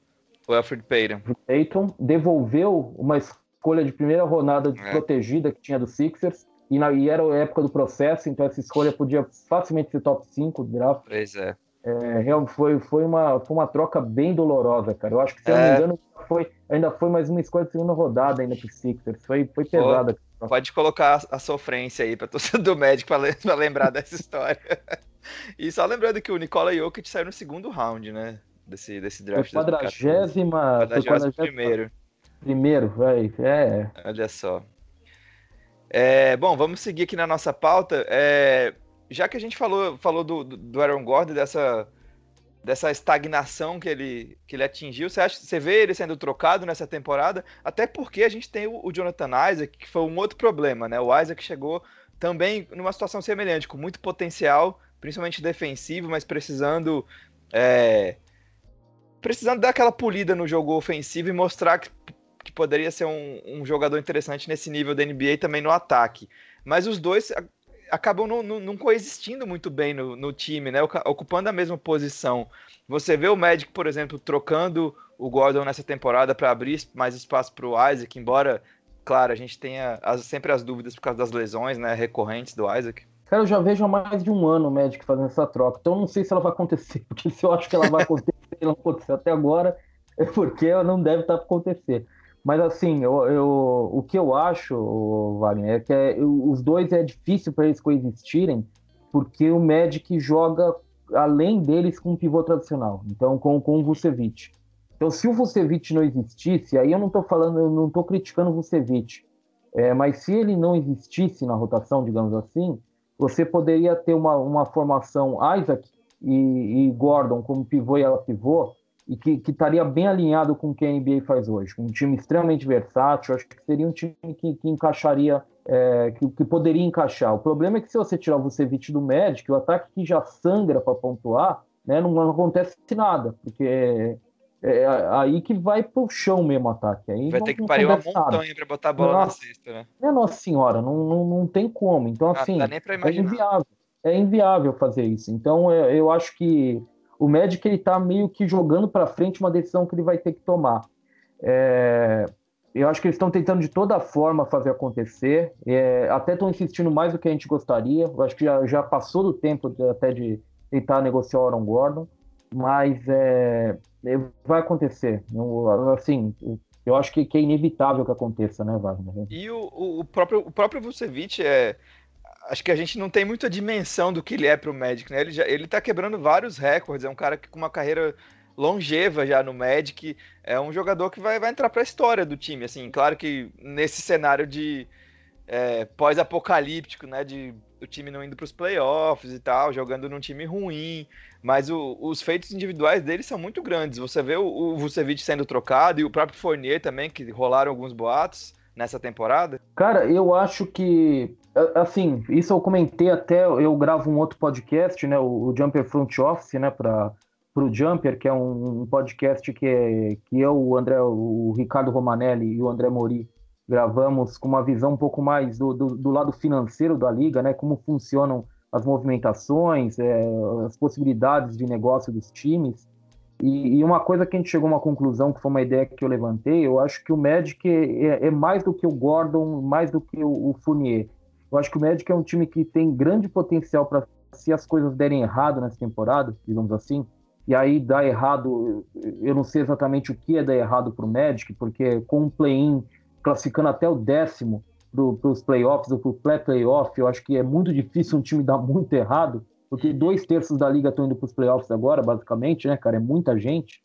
o Alfred Payton. Payton devolveu uma escolha de primeira rodada é. protegida que tinha do Sixers e, na, e era a época do processo, então essa escolha podia facilmente ser top 5 do draft. Pois é. É, foi, foi, uma, foi uma troca bem dolorosa, cara. Eu acho que, se eu não me é. engano, foi, ainda foi mais uma escolha de segunda rodada ainda pro Sixers. Foi, foi pesada. Pô, pode colocar a, sofrência aí pra torcida do médico pra, lembrar dessa história. e só lembrando que o Nikola Jokic saiu no segundo round, né? Desse, desse draft. Foi primeiro. Primeiro, velho. É. Olha só. É, bom, vamos seguir aqui na nossa pauta. É, já que a gente falou, falou do, do Aaron Gordon, dessa, dessa estagnação que ele, que ele atingiu, você, acha, você vê ele sendo trocado nessa temporada? Até porque a gente tem o, o Jonathan Isaac, que foi um outro problema, né? O Isaac chegou também numa situação semelhante, com muito potencial, principalmente defensivo, mas precisando. É, precisando dar aquela polida no jogo ofensivo e mostrar que que poderia ser um, um, jogador interessante nesse nível da NBA também no ataque. Mas os dois acabam não, não, não coexistindo muito bem no, no, time, né? Ocupando a mesma posição. Você vê o Magic, por exemplo, trocando o Gordon nessa temporada para abrir mais espaço para o Isaac, embora, claro, a gente tenha as, sempre as dúvidas por causa das lesões né, recorrentes do Isaac. Cara, eu já vejo há mais de um ano o Magic fazendo essa troca, então não sei se ela vai acontecer, porque se eu acho que ela vai acontecer, ela não aconteceu até agora, é porque ela não deve estar para acontecer. Mas assim, eu, eu, o que eu acho, Wagner, é que é, os dois é difícil para eles coexistirem, porque o Magic joga além deles com um pivô tradicional, então com, com o Vucevic. Então, se o Vucevic não existisse, aí eu não estou falando, eu não estou criticando o Vucevic, é, mas se ele não existisse na rotação, digamos assim, você poderia ter uma, uma formação Isaac e, e Gordon como pivô e ela pivô, e que, que estaria bem alinhado com o que a NBA faz hoje. Um time extremamente versátil, acho que seria um time que, que encaixaria, é, que, que, poderia encaixar. O problema é que se você tirar o Vucevic do Magic, o ataque que já sangra para pontuar, né, não, não, acontece nada, porque é, é, aí que vai pro chão mesmo o ataque. Aí vai não, ter que parir uma montanha para botar a bola nossa, na cesta, né? É, nossa senhora, não, não, não tem como. Então, ah, assim, é inviável. É inviável fazer isso. Então, eu, eu acho que o Magic ele está meio que jogando para frente uma decisão que ele vai ter que tomar. É, eu acho que eles estão tentando de toda forma fazer acontecer, é, até estão insistindo mais do que a gente gostaria. Eu acho que já, já passou do tempo de, até de tentar negociar o Aaron Gordon, mas é, é vai acontecer. Eu, assim, eu acho que, que, é inevitável que aconteça, né, Wagner? E o, o, próprio, o próprio Vucevic é acho que a gente não tem muita dimensão do que ele é para o Magic, né? Ele, já, ele tá quebrando vários recordes, é um cara que com uma carreira longeva já no Magic, é um jogador que vai, vai entrar para a história do time, assim, claro que nesse cenário de é, pós-apocalíptico, né, de o time não indo para os playoffs e tal, jogando num time ruim, mas o, os feitos individuais dele são muito grandes. Você vê o, o Vucevic sendo trocado e o próprio Fournier também, que rolaram alguns boatos nessa temporada? Cara, eu acho que assim, isso eu comentei até, eu gravo um outro podcast, né, o, Jumper Front Office, né, para o Jumper, que é um, podcast que, é, que eu, o André, o Ricardo Romanelli e o André Mori gravamos com uma visão um pouco mais do, do, do lado financeiro da liga, né, como funcionam as movimentações, é, as possibilidades de negócio dos times. E, e, uma coisa que a gente chegou a uma conclusão, que foi uma ideia que eu levantei, eu acho que o Magic é, é mais do que o Gordon, mais do que o, o Fournier. Eu acho que o Magic é um time que tem grande potencial para, se as coisas derem errado nessa temporada, digamos assim, e aí dá errado, eu não sei exatamente o que é dar errado para o Magic, porque com o play-in classificando até o décimo para os playoffs ou para o play-playoff, eu acho que é muito difícil um time dar muito errado porque dois terços da liga estão indo para os playoffs agora, basicamente, né, cara? É muita gente.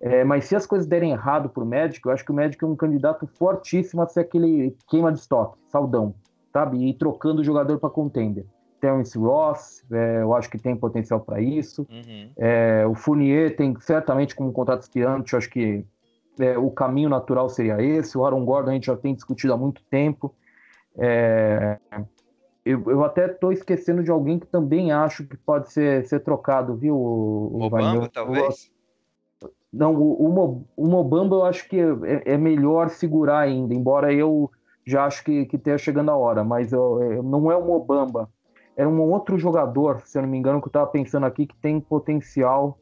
É, mas se as coisas derem errado para o médico, eu acho que o médico é um candidato fortíssimo a ser aquele queima de estoque, saudão, sabe? E trocando o jogador para contender. Terence Ross, é, eu acho que tem potencial para isso. Uhum. É, o Fournier tem certamente como contrato aspirante, eu acho que é, o caminho natural seria esse. O Aaron Gordon a gente já tem discutido há muito tempo. É, eu, eu até estou esquecendo de alguém que também acho que pode ser, ser trocado, viu? O, Mobamba, talvez? Não, o, o, o Mobamba eu acho que é, é, melhor segurar ainda, embora eu já acho que, que esteja chegando a hora, mas eu, eu, não é o Mobamba. É um outro jogador, se eu não me engano, que eu estava pensando aqui, que tem potencial,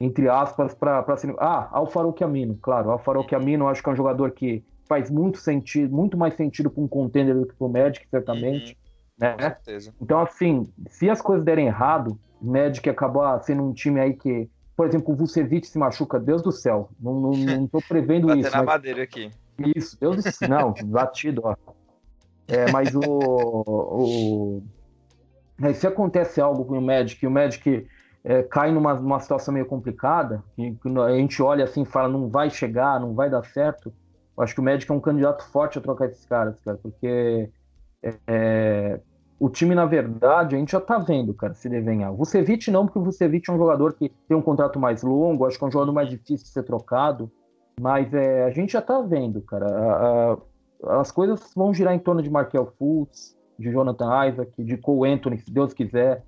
entre aspas, para ser. Ah, Alfaroque Amino, claro. Alfaroque Amino acho que é um jogador que faz muito sentido, muito mais sentido para um contender do que para o Magic, certamente. Uhum né? Com certeza. Então, assim, se as coisas derem errado, o Magic acabar sendo um time aí que, por exemplo, o Vucevic se machuca, Deus do céu, não, não, não tô prevendo isso. na mas... madeira aqui. Isso, Deus céu, não, batido, ó. É, mas o, o... se acontece algo com o Magic, o Magic é, cai numa, numa situação meio complicada, que, que a gente olha assim e fala, não vai chegar, não vai dar certo, eu acho que o Magic é um candidato forte a trocar esses caras, cara, porque é, o time, na verdade, a gente já tá vendo, cara, se desenhar. O Vucevic não, porque o Vucevic é um jogador que tem um contrato mais longo, acho que é um jogador mais difícil de ser trocado, mas é, a gente já tá vendo, cara. A, a, as coisas vão girar em torno de Markel Fultz, de Jonathan Isaac, de Cole Anthony, se Deus quiser.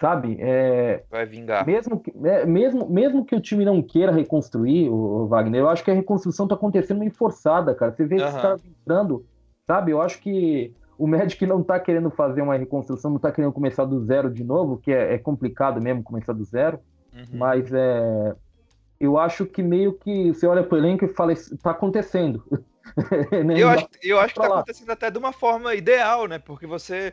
Sabe? É, Vai vingar. Mesmo que, é, mesmo, mesmo que o time não queira reconstruir, o, o Wagner, eu acho que a reconstrução tá acontecendo meio forçada, cara. Você vê uhum. esses caras entrando, sabe? Eu acho que o Magic não está querendo fazer uma reconstrução, não está querendo começar do zero de novo, que é, é complicado mesmo começar do zero, uhum. mas é, eu acho que meio que você olha para o elenco e fala, está acontecendo. né? eu, acho, eu acho que está acontecendo até de uma forma ideal, né? Porque você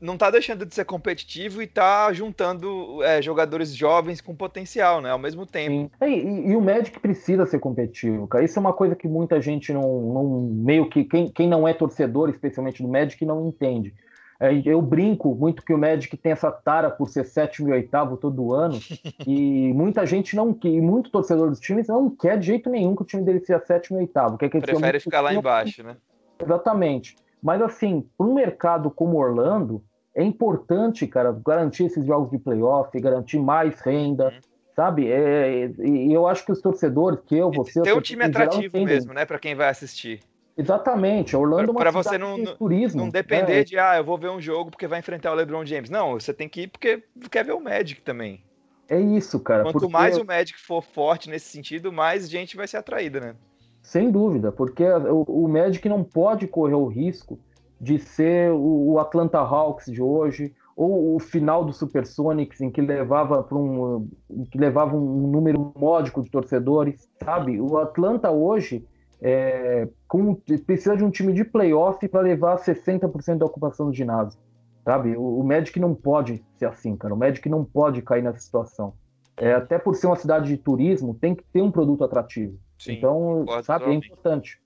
não tá deixando de ser competitivo e tá juntando é, jogadores jovens com potencial, né? Ao mesmo tempo. É, e, e, o Magic precisa ser competitivo, cara. Isso é uma coisa que muita gente não, não meio que quem, quem não é torcedor, especialmente do Magic, não entende. É, eu brinco muito que o Magic tem essa tara por ser sétimo e oitavo todo ano, e muita gente não quer, e muito torcedor dos times não quer de jeito nenhum que o time dele seja sétimo e oitavo. Quer que Prefere ficar lá embaixo, né? Exatamente. Mas assim, para um mercado como Orlando, é importante, cara, garantir esses jogos de playoff, garantir mais renda, uhum. sabe? É, e eu acho que os torcedores, que eu, você... Ter um time atrativo geral, mesmo, né, para quem vai assistir. Exatamente, Orlando é para você não, de turismo, não depender é. de ah, eu vou ver um jogo porque vai enfrentar o LeBron James. Não, você tem que ir porque quer ver o Magic também. É isso, cara. Quanto mais o Magic for forte nesse sentido, mais gente vai ser atraída, né? Sem dúvida, porque o, o Magic não pode correr o risco de ser o, o Atlanta Hawks de hoje, ou o final do Supersonics em que levava para um que levava um número módico de torcedores, sabe? O Atlanta hoje é, com, precisa de um time de playoff para levar 60% da ocupação do ginásio, sabe? O, o Magic não pode ser assim, cara. O Magic não pode cair nessa situação. É, até por ser uma cidade de turismo, tem que ter um produto atrativo. Sim, então, sabe, é importante.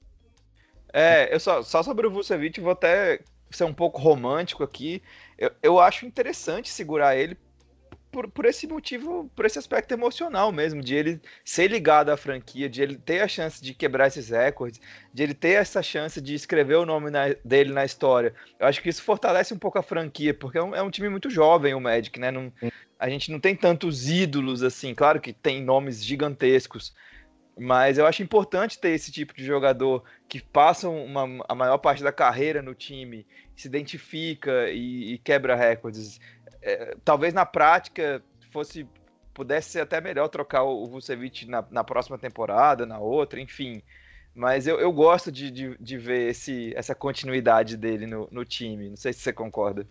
É, eu só, só sobre o Vucevic, vou até ser um pouco romântico aqui. Eu, eu acho interessante segurar ele por, por esse motivo, por esse aspecto emocional mesmo, de ele ser ligado à franquia, de ele ter a chance de quebrar esses recordes, de ele ter essa chance de escrever o nome na, dele na história. Eu acho que isso fortalece um pouco a franquia, porque é um, é um time muito jovem, o Magic, né? Não, a gente não tem tantos ídolos assim, claro que tem nomes gigantescos, mas eu acho importante ter esse tipo de jogador que passa uma, a maior parte da carreira no time, se identifica e, e quebra recordes. É, talvez na prática fosse pudesse ser até melhor trocar o Vucevic na, na próxima temporada, na outra, enfim. Mas eu, eu gosto de, de, de ver esse, essa continuidade dele no, no time. Não sei se você concorda.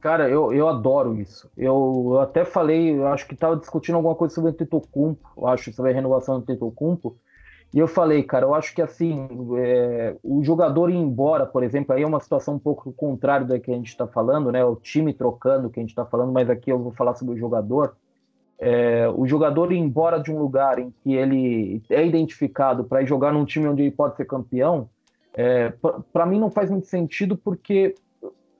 Cara, eu, eu adoro isso. Eu, eu até falei, eu acho que estava discutindo alguma coisa sobre o Tetocumpo, acho sobre a renovação do Tetocumpo, e eu falei, cara, eu acho que assim, é, o jogador ir embora, por exemplo, aí é uma situação um pouco contrária da que a gente está falando, né? O time trocando que a gente está falando, mas aqui eu vou falar sobre o jogador. É, o jogador ir embora de um lugar em que ele é identificado para ir jogar num time onde ele pode ser campeão, é, para mim não faz muito sentido porque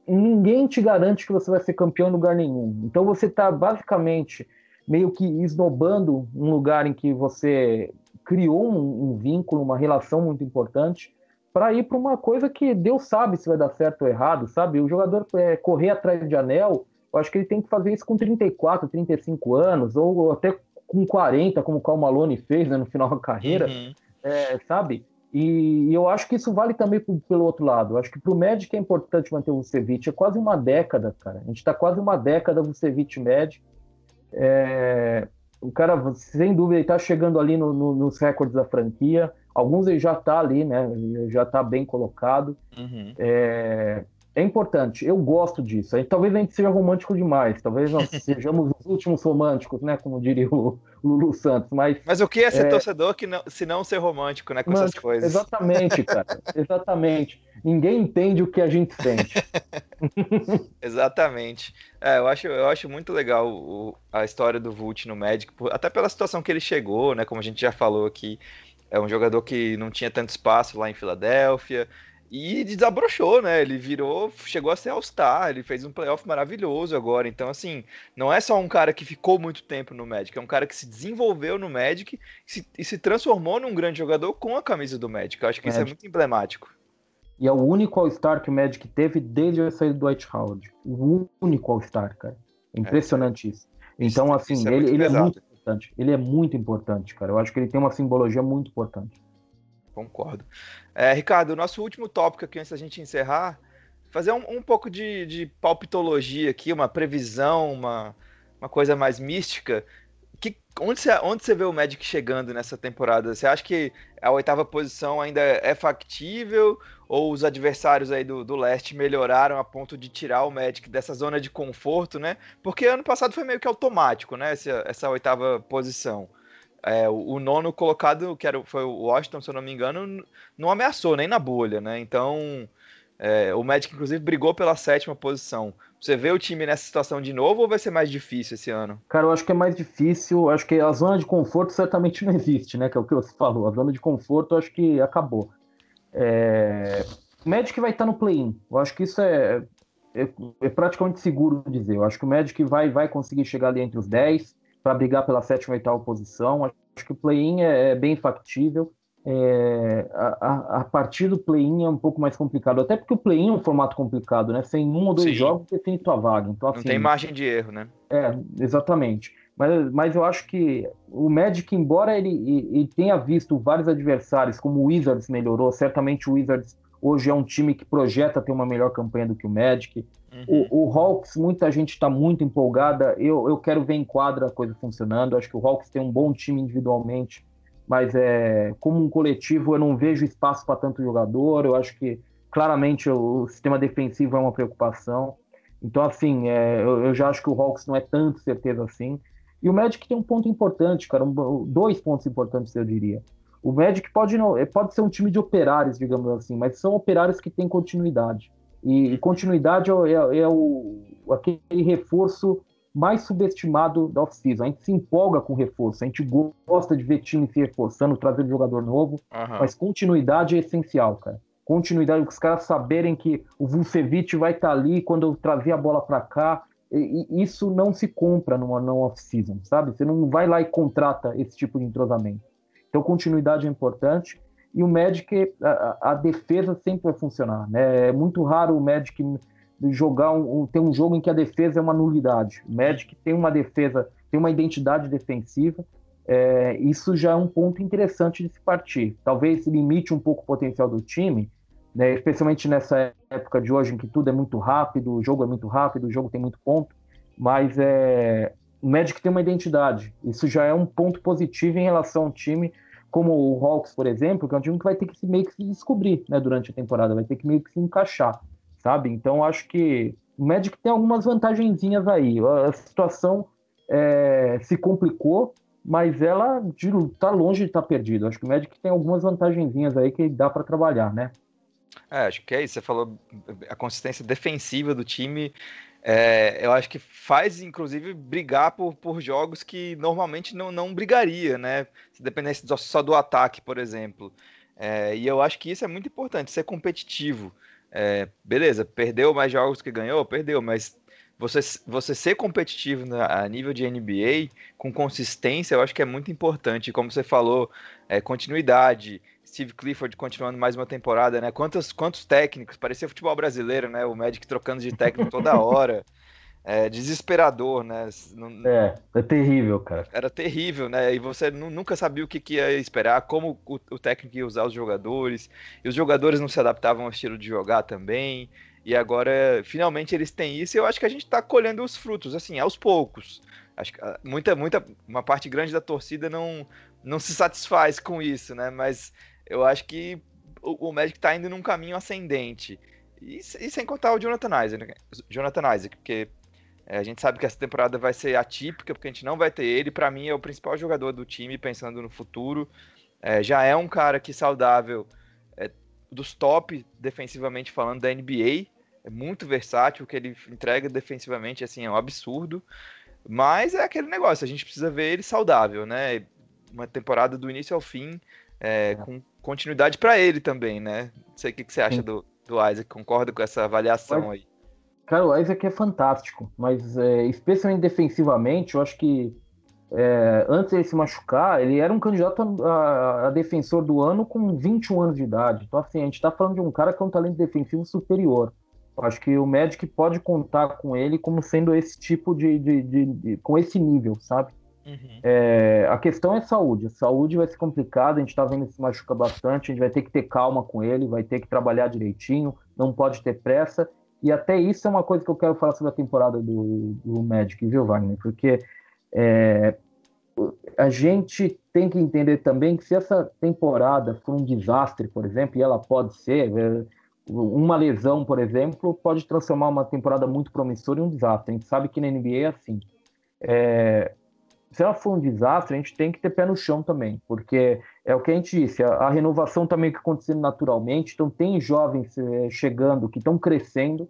ninguém te garante que você vai ser campeão em lugar nenhum. Então você está basicamente meio que esnobando um lugar em que você criou um, um vínculo, uma relação muito importante, para ir para uma coisa que Deus sabe se vai dar certo ou errado, sabe? O jogador é, correr atrás de anel, eu acho que ele tem que fazer isso com 34, 35 anos, ou até com 40, como o Cal Malone fez né, no final da carreira, uhum. é, sabe? E, e, eu acho que isso vale também pro, pelo outro lado. Eu acho que para o Magic é importante manter o Vucevic. É quase uma década, cara. A gente está quase uma década Vucevic Magic. É, o cara, sem dúvida, está chegando ali no, no, nos recordes da franquia. Alguns ele já está ali, né? Já está bem colocado. Uhum. É, é importante, eu gosto disso. Talvez a gente seja romântico demais, talvez nós sejamos os últimos românticos, né? Como diria o, Lulu Santos. Mas, mas o que é ser é... torcedor que não, se não ser romântico, né? Com essas coisas. Exatamente, cara. exatamente. Ninguém entende o que a gente sente. exatamente. É, eu, acho, eu acho muito legal o, a história do Vult no Magic, até pela situação que ele chegou, né? Como a gente já falou aqui. É um jogador que não tinha tanto espaço lá em Filadélfia, e desabrochou, né? Ele virou, chegou a ser All-Star, ele fez um playoff maravilhoso agora. Então, assim, não é só um cara que ficou muito tempo no Magic, é um cara que se desenvolveu no Magic e se, e se transformou num grande jogador com a camisa do Magic. Eu acho que Magic. isso é muito emblemático. E é o único All-Star que o Magic teve desde a saída do Dwight Howard. O único All-Star, cara. É impressionante é. isso. Então, assim, isso é ele, ele é muito importante. Ele é muito importante, cara. Eu acho que ele tem uma simbologia muito importante. Concordo. É, Ricardo, o nosso último tópico aqui antes da gente encerrar, fazer um, um pouco de, de, palpitologia aqui, uma previsão, uma, uma coisa mais mística. Que, onde, você, onde você vê o Magic chegando nessa temporada? Você acha que a oitava posição ainda é factível? Ou os adversários aí do, do leste melhoraram a ponto de tirar o Magic dessa zona de conforto, né? Porque ano passado foi meio que automático, né? Essa, essa oitava posição. É, o, nono colocado, que era, foi o Washington, se eu não me engano, não ameaçou nem na bolha, né? Então, é, o Magic, inclusive, brigou pela sétima posição. Você vê o time nessa situação de novo ou vai ser mais difícil esse ano? Cara, eu acho que é mais difícil. Acho que a zona de conforto certamente não existe, né? Que é o que você falou. A zona de conforto acho que acabou. É... O Magic vai estar no play-in. Eu acho que isso é, é, é, praticamente seguro dizer. Eu acho que o Magic vai, vai conseguir chegar ali entre os 10 para brigar pela sétima e oitava posição. Acho que o play-in é, é, bem factível. é, a, a, partir do play-in é um pouco mais complicado, até porque o play-in é um formato complicado, né? Sem um ou dois Sim. jogos define tua vaga. Então, assim, Não tem margem de erro, né? É, exatamente. Mas, mas eu acho que o Magic, embora ele, ele tenha visto vários adversários, como o Wizards melhorou, certamente o Wizards hoje é um time que projeta ter uma melhor campanha do que o Magic. Uhum. O, o, Hawks, muita gente está muito empolgada. Eu, eu quero ver em quadra a coisa funcionando. Acho que o Hawks tem um bom time individualmente, mas é como um coletivo eu não vejo espaço para tanto jogador. Eu acho que claramente o sistema defensivo é uma preocupação. Então, assim, é, eu, eu, já acho que o Hawks não é tanto certeza assim. E o Magic tem um ponto importante, cara, um, dois pontos importantes, eu diria. O Magic pode, não, pode ser um time de operários, digamos assim, mas são operários que têm continuidade. E, continuidade é, é, é o, aquele reforço mais subestimado da off-season. A gente se empolga com reforço, a gente gosta de ver time se reforçando, trazendo jogador novo, uhum. mas continuidade é essencial, cara. Continuidade, os caras saberem que o Vucevic vai estar tá ali quando eu trazer a bola para cá, e, e isso não se compra numa não off-season, sabe? Você não vai lá e contrata esse tipo de entrosamento. Então, continuidade é importante. E o Magic, a, a defesa sempre vai funcionar. Né? É muito raro o Magic jogar um, ter um jogo em que a defesa é uma nulidade. O Magic tem uma defesa, tem uma identidade defensiva. É, isso já é um ponto interessante de se partir. Talvez limite um pouco o potencial do time, né? especialmente nessa época de hoje em que tudo é muito rápido, o jogo é muito rápido, o jogo tem muito ponto, mas é, o Magic tem uma identidade. Isso já é um ponto positivo em relação ao time, como o Hawks, por exemplo, que é um time que vai ter que se, meio que se descobrir né, durante a temporada, vai ter que meio que se encaixar, sabe? Então acho que o Magic tem algumas vantagenzinhas aí. A situação é, se complicou, mas ela está longe de estar tá perdida. Acho que o Magic tem algumas vantagenzinhas aí que dá para trabalhar, né? É, acho que é isso. Você falou a consistência defensiva do time. É, eu acho que faz, inclusive, brigar por, por jogos que normalmente não, não brigaria, né? Se dependesse só do ataque, por exemplo. É, e eu acho que isso é muito importante, ser competitivo. É, beleza, perdeu mais jogos que ganhou, perdeu, mas você, você ser competitivo na, a nível de NBA, com consistência, eu acho que é muito importante. Como você falou, é, continuidade, Steve Clifford continuando mais uma temporada, né? Quantos, quantos técnicos? Parecia futebol brasileiro, né? O Magic trocando de técnico toda hora. É desesperador, né? É, é terrível, cara. Era terrível, né? E você nunca sabia o que, que ia esperar, como o, o, técnico ia usar os jogadores. E os jogadores não se adaptavam ao estilo de jogar também. E agora, finalmente, eles têm isso. E eu acho que a gente está colhendo os frutos, assim, aos poucos. Acho que ah, muita, muita, uma parte grande da torcida não, não se satisfaz com isso, né? Mas eu acho que o, o Magic tá indo num caminho ascendente. E, e sem contar o Jonathan Isaac? Jonathan Isaac porque é, a gente sabe que essa temporada vai ser atípica, porque a gente não vai ter ele. Para mim, é o principal jogador do time, pensando no futuro. É, já é um cara que saudável, é, dos top, defensivamente falando, da NBA. É muito versátil, o que ele entrega defensivamente assim, é um absurdo. Mas é aquele negócio, a gente precisa ver ele saudável, né? Uma temporada do início ao fim, é, é. com continuidade para ele também, né? Não sei o que, que você acha do, do Isaac, concorda com essa avaliação aí? Cara, o Isaac é fantástico, mas é, especialmente defensivamente, eu acho que é, antes ele se machucar, ele era um candidato a, a, a, defensor do ano com 21 anos de idade. Então, assim, a gente está falando de um cara que é um talento defensivo superior. Eu acho que o Magic pode contar com ele como sendo esse tipo de, de, de, de com esse nível, sabe? Uhum. É, a questão é saúde. A saúde vai ser complicada, a gente está vendo que se machuca bastante, a gente vai ter que ter calma com ele, vai ter que trabalhar direitinho, não pode ter pressa. E até isso é uma coisa que eu quero falar sobre a temporada do, do Magic, viu, Wagner? Porque é, a gente tem que entender também que se essa temporada for um desastre, por exemplo, e ela pode ser, é, uma lesão, por exemplo, pode transformar uma temporada muito promissora em um desastre. A gente sabe que na NBA é assim. É, se ela for um desastre, a gente tem que ter pé no chão também, porque é o que a gente disse, a, a renovação também que acontecendo naturalmente, então tem jovens é, chegando que estão crescendo,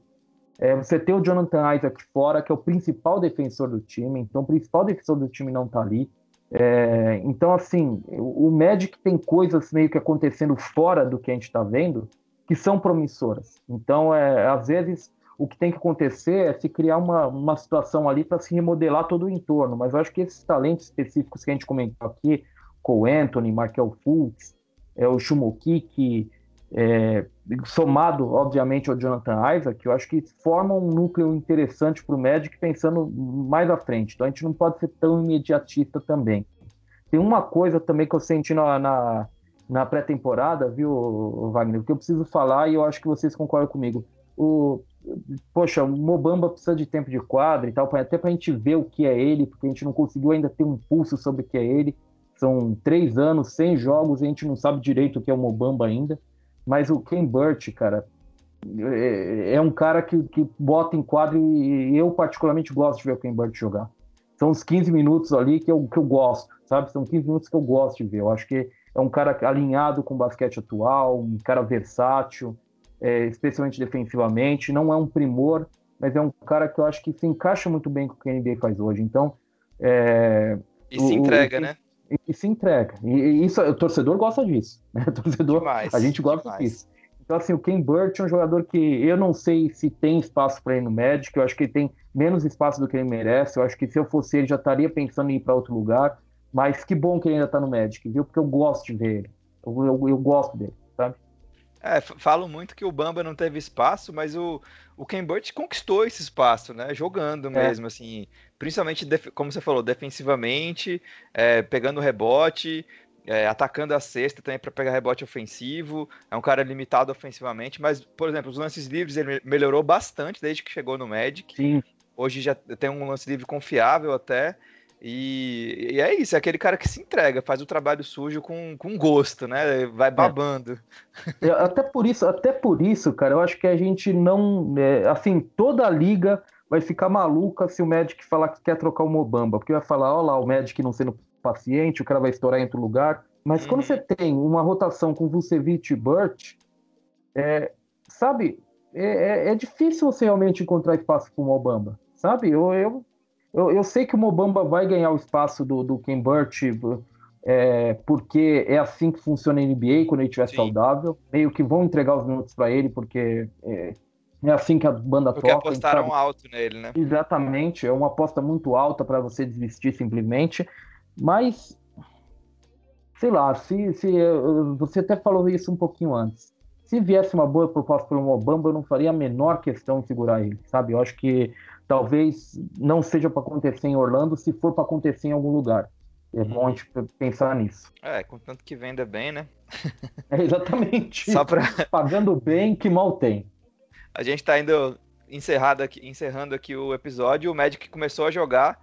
é, você tem o Jonathan Isaac fora, que é o principal defensor do time, então o principal defensor do time não está ali. É, então, assim, o, o Magic tem coisas meio que acontecendo fora do que a gente está vendo que são promissoras. Então, é, às vezes, o que tem que acontecer é se criar uma, uma situação ali para se remodelar todo o entorno. Mas eu acho que esses talentos específicos que a gente comentou aqui, com o Anthony, Markel Fultz, é o Shumokiki, é, somado, obviamente, ao Jonathan Isaac, eu acho que forma um núcleo interessante para o Magic pensando mais à frente. Então a gente não pode ser tão imediatista também. Tem uma coisa também que eu senti na, na, na pré-temporada, viu, Wagner, que eu preciso falar e eu acho que vocês concordam comigo. O, poxa, o Mobamba precisa de tempo de quadro e tal, até para a gente ver o que é ele, porque a gente não conseguiu ainda ter um pulso sobre o que é ele. São três anos, 100 jogos, e a gente não sabe direito o que é o Mobamba ainda. Mas o Ken Burt, cara, é, é um cara que, que bota em quadro e eu particularmente gosto de ver o Ken Burt jogar. São uns 15 minutos ali que eu, que eu gosto, sabe? São 15 minutos que eu gosto de ver. Eu acho que é um cara alinhado com o basquete atual, um cara versátil, é, especialmente defensivamente. Não é um primor, mas é um cara que eu acho que se encaixa muito bem com o que a NBA faz hoje. Então. É, e se entrega, o, né? E, e, se entrega. E, isso, o torcedor gosta disso. Né? O torcedor, demais, a gente gosta demais. disso. Então, assim, o Ken Burt é um jogador que eu não sei se tem espaço para ir no Magic, eu acho que ele tem menos espaço do que ele merece. Eu acho que se eu fosse ele, já estaria pensando em ir para outro lugar. Mas que bom que ele ainda está no Magic, viu? Porque eu gosto de ver ele. Eu, eu, eu gosto dele? É, falo muito que o Bamba não teve espaço, mas o, o Ken Burt conquistou esse espaço, né? Jogando é. mesmo, é. assim. Principalmente, como você falou, defensivamente, é, pegando rebote, é, atacando a cesta também para pegar rebote ofensivo. É um cara limitado ofensivamente, mas, por exemplo, os lances livres ele melhorou bastante desde que chegou no Magic. Sim. Hoje já tem um lance livre confiável até. E, e, é isso, é aquele cara que se entrega, faz o trabalho sujo com, com gosto, né? Vai é. babando. É. Até por isso, até por isso, cara, eu acho que a gente não. É, assim, toda a liga vai ficar maluca se o Magic falar que quer trocar o Mobamba, porque vai falar, ó lá, o Magic não sendo paciente, o cara vai estourar em outro lugar. Mas uhum. quando você tem uma rotação com Vucevic e Burt, é, sabe, é, é, é, difícil você realmente encontrar espaço para o Mobamba, sabe? Eu, eu, eu, eu, sei que o Mobamba vai ganhar o espaço do, do Ken Burt, é, porque é assim que funciona a NBA quando ele estiver saudável. Meio que vão entregar os minutos para ele, porque é, é assim que a banda Porque toca. Porque apostaram alto nele, né? Exatamente, é uma aposta muito alta para você desistir simplesmente. Mas, sei lá, se, se você até falou isso um pouquinho antes. Se viesse uma boa proposta para o Mobamba, eu não faria a menor questão de segurar ele, sabe? Eu acho que talvez não seja para acontecer em Orlando, se for para acontecer em algum lugar. É bom a gente pensar nisso. É, contanto que venda bem, né? É exatamente. Só pra... Pagando bem, que mal tem. A gente está indo encerrado aqui, encerrando aqui o episódio. O Magic começou a jogar,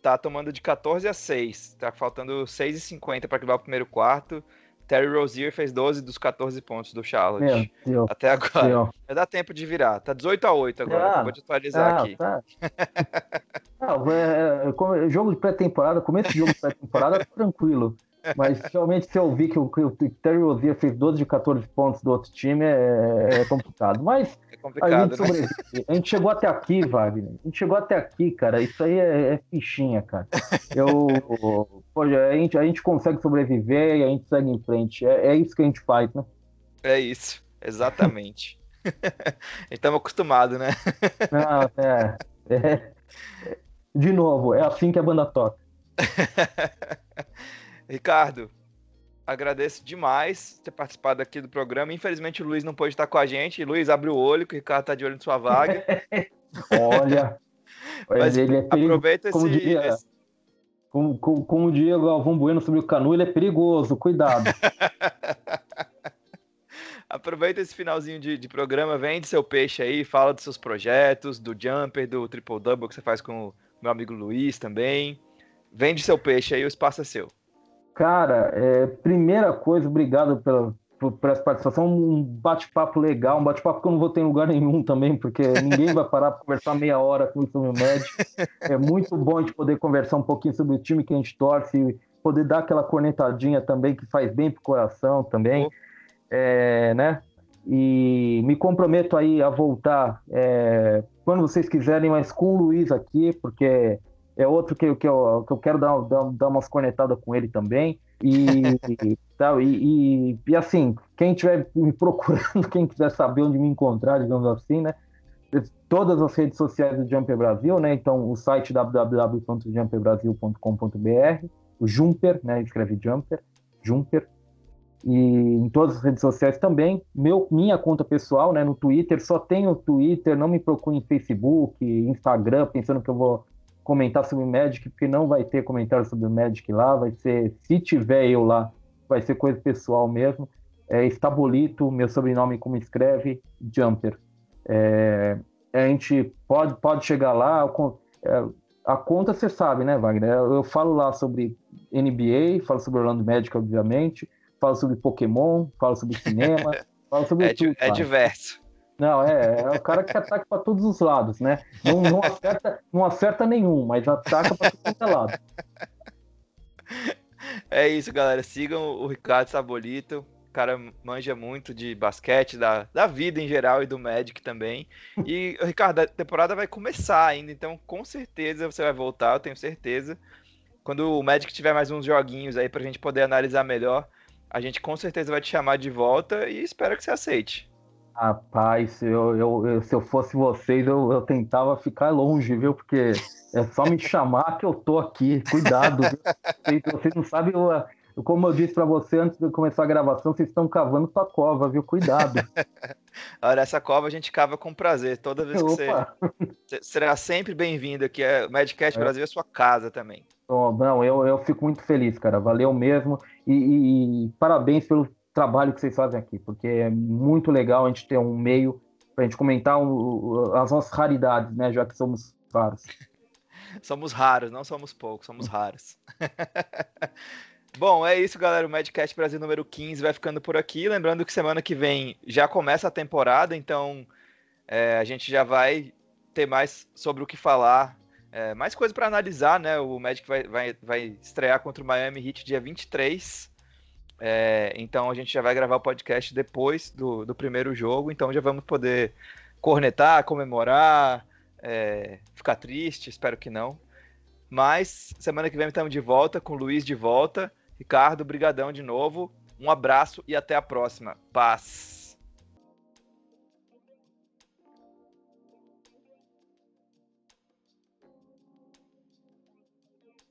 tá tomando de 14 a 6. Tá faltando 6,50 para acabar o primeiro quarto. Terry Rozier fez 12 dos 14 pontos do Charlotte. Meu até agora. Meu. Vai dar tempo de virar. Tá 18 a 8 agora. Ah, Vou te atualizar ah, aqui. Tá. Não, é, é, jogo de pré-temporada, começo de jogo de pré-temporada, tranquilo. Mas realmente, se eu vi que o, que o Terry Rozier fez 12 de 14 pontos do outro time, é, é complicado. Mas é complicado, a, gente né? a gente chegou até aqui, Wagner. A gente chegou até aqui, cara. Isso aí é, é fichinha, cara. Eu, poxa, a, gente, a gente consegue sobreviver e a gente segue em frente. É, é isso que a gente faz, né? É isso, exatamente. Estamos acostumados, né? Não, é, é. De novo, é assim que a banda toca. Ricardo, agradeço demais ter participado aqui do programa. Infelizmente o Luiz não pôde estar com a gente. Luiz, abre o olho, que o Ricardo está de olho em sua vaga. Olha, mas ele é perigo, aproveita como esse, diria, esse... Como, como, como diria Galvão Bueno sobre o Canu, ele é perigoso, cuidado. Aproveita esse finalzinho de, de, programa, vende seu peixe aí, fala dos seus projetos, do jumper, do triple double que você faz com o meu amigo Luiz também. Vende seu peixe aí, o espaço é seu. Cara, é, primeira coisa, obrigado pela, por, por essa participação. Um bate-papo legal, um bate-papo que eu não vou ter em lugar nenhum também, porque ninguém vai parar para conversar meia hora com isso no médio. É muito bom a gente poder conversar um pouquinho sobre o time que a gente torce, poder dar aquela cornetadinha também que faz bem pro coração também, oh. é, né? E me comprometo aí a voltar é, quando vocês quiserem, mas com o Luiz aqui, porque é outro que, que, eu, que eu quero dar, dar, dar umas conectadas com ele também. E, tal, e, e, e, assim, quem estiver me procurando, quem quiser saber onde me encontrar, digamos assim, né? Todas as redes sociais do Jumper Brasil, né? Então, o site www.jumperbrasil.com.br, o Jumper, né? Escreve Jumper, Jumper. e em todas as redes sociais também. Meu, minha conta pessoal, né, no Twitter, só tenho Twitter, não me procure em Facebook, Instagram, pensando que eu vou comentar sobre o Magic, porque não vai ter comentário sobre o Magic lá, vai ser, se tiver eu lá, vai ser coisa pessoal mesmo. É Estabolito, meu sobrenome como escreve, Jumper. É, a gente pode, pode chegar lá, é, a conta você sabe, né, Wagner? Eu falo lá sobre NBA, falo sobre Orlando Magic, obviamente, falo sobre Pokémon, falo sobre cinema, falo sobre é, tudo. É diverso. Não, é, é o cara que ataca para todos os lados, né? Não, não, acerta, não acerta nenhum, mas ataca para todo é lado. É isso, galera. Sigam o Ricardo Sabolito. O cara manja muito de basquete, da, da vida em geral e do Magic também. E, Ricardo, a temporada vai começar ainda, então com certeza você vai voltar, eu tenho certeza. Quando o Magic tiver mais uns joguinhos aí pra gente poder analisar melhor, a gente com certeza vai te chamar de volta e espero que você aceite. Rapaz, eu, eu, eu se eu fosse vocês, eu, eu tentava ficar longe, viu? Porque é só me chamar que eu tô aqui. Cuidado, viu? Vocês não sabem, eu, como eu disse para você antes de começar a gravação, vocês estão cavando tua cova, viu? Cuidado. Olha, essa cova a gente cava com prazer. Toda vez que Opa. você. Será sempre bem-vindo aqui. É, o Madcast é. Brasil é sua casa também. Oh, não, eu, eu fico muito feliz, cara. Valeu mesmo. E, e, e parabéns pelo trabalho que vocês fazem aqui, porque é muito legal a gente ter um meio para a gente comentar as nossas raridades, né? Já que somos raros. somos raros, não somos poucos, somos raros. Bom, é isso, galera. O Madcast Brasil número 15 vai ficando por aqui. Lembrando que semana que vem já começa a temporada, então é, a gente já vai ter mais sobre o que falar, é, mais coisa para analisar, né? O Magic vai, vai, vai estrear contra o Miami Heat dia 23. É, então a gente já vai gravar o podcast depois do, do primeiro jogo, então já vamos poder cornetar, comemorar, é, ficar triste, espero que não. Mas semana que vem estamos de volta, com o Luiz de volta. Ricardo, brigadão de novo. Um abraço e até a próxima. Paz.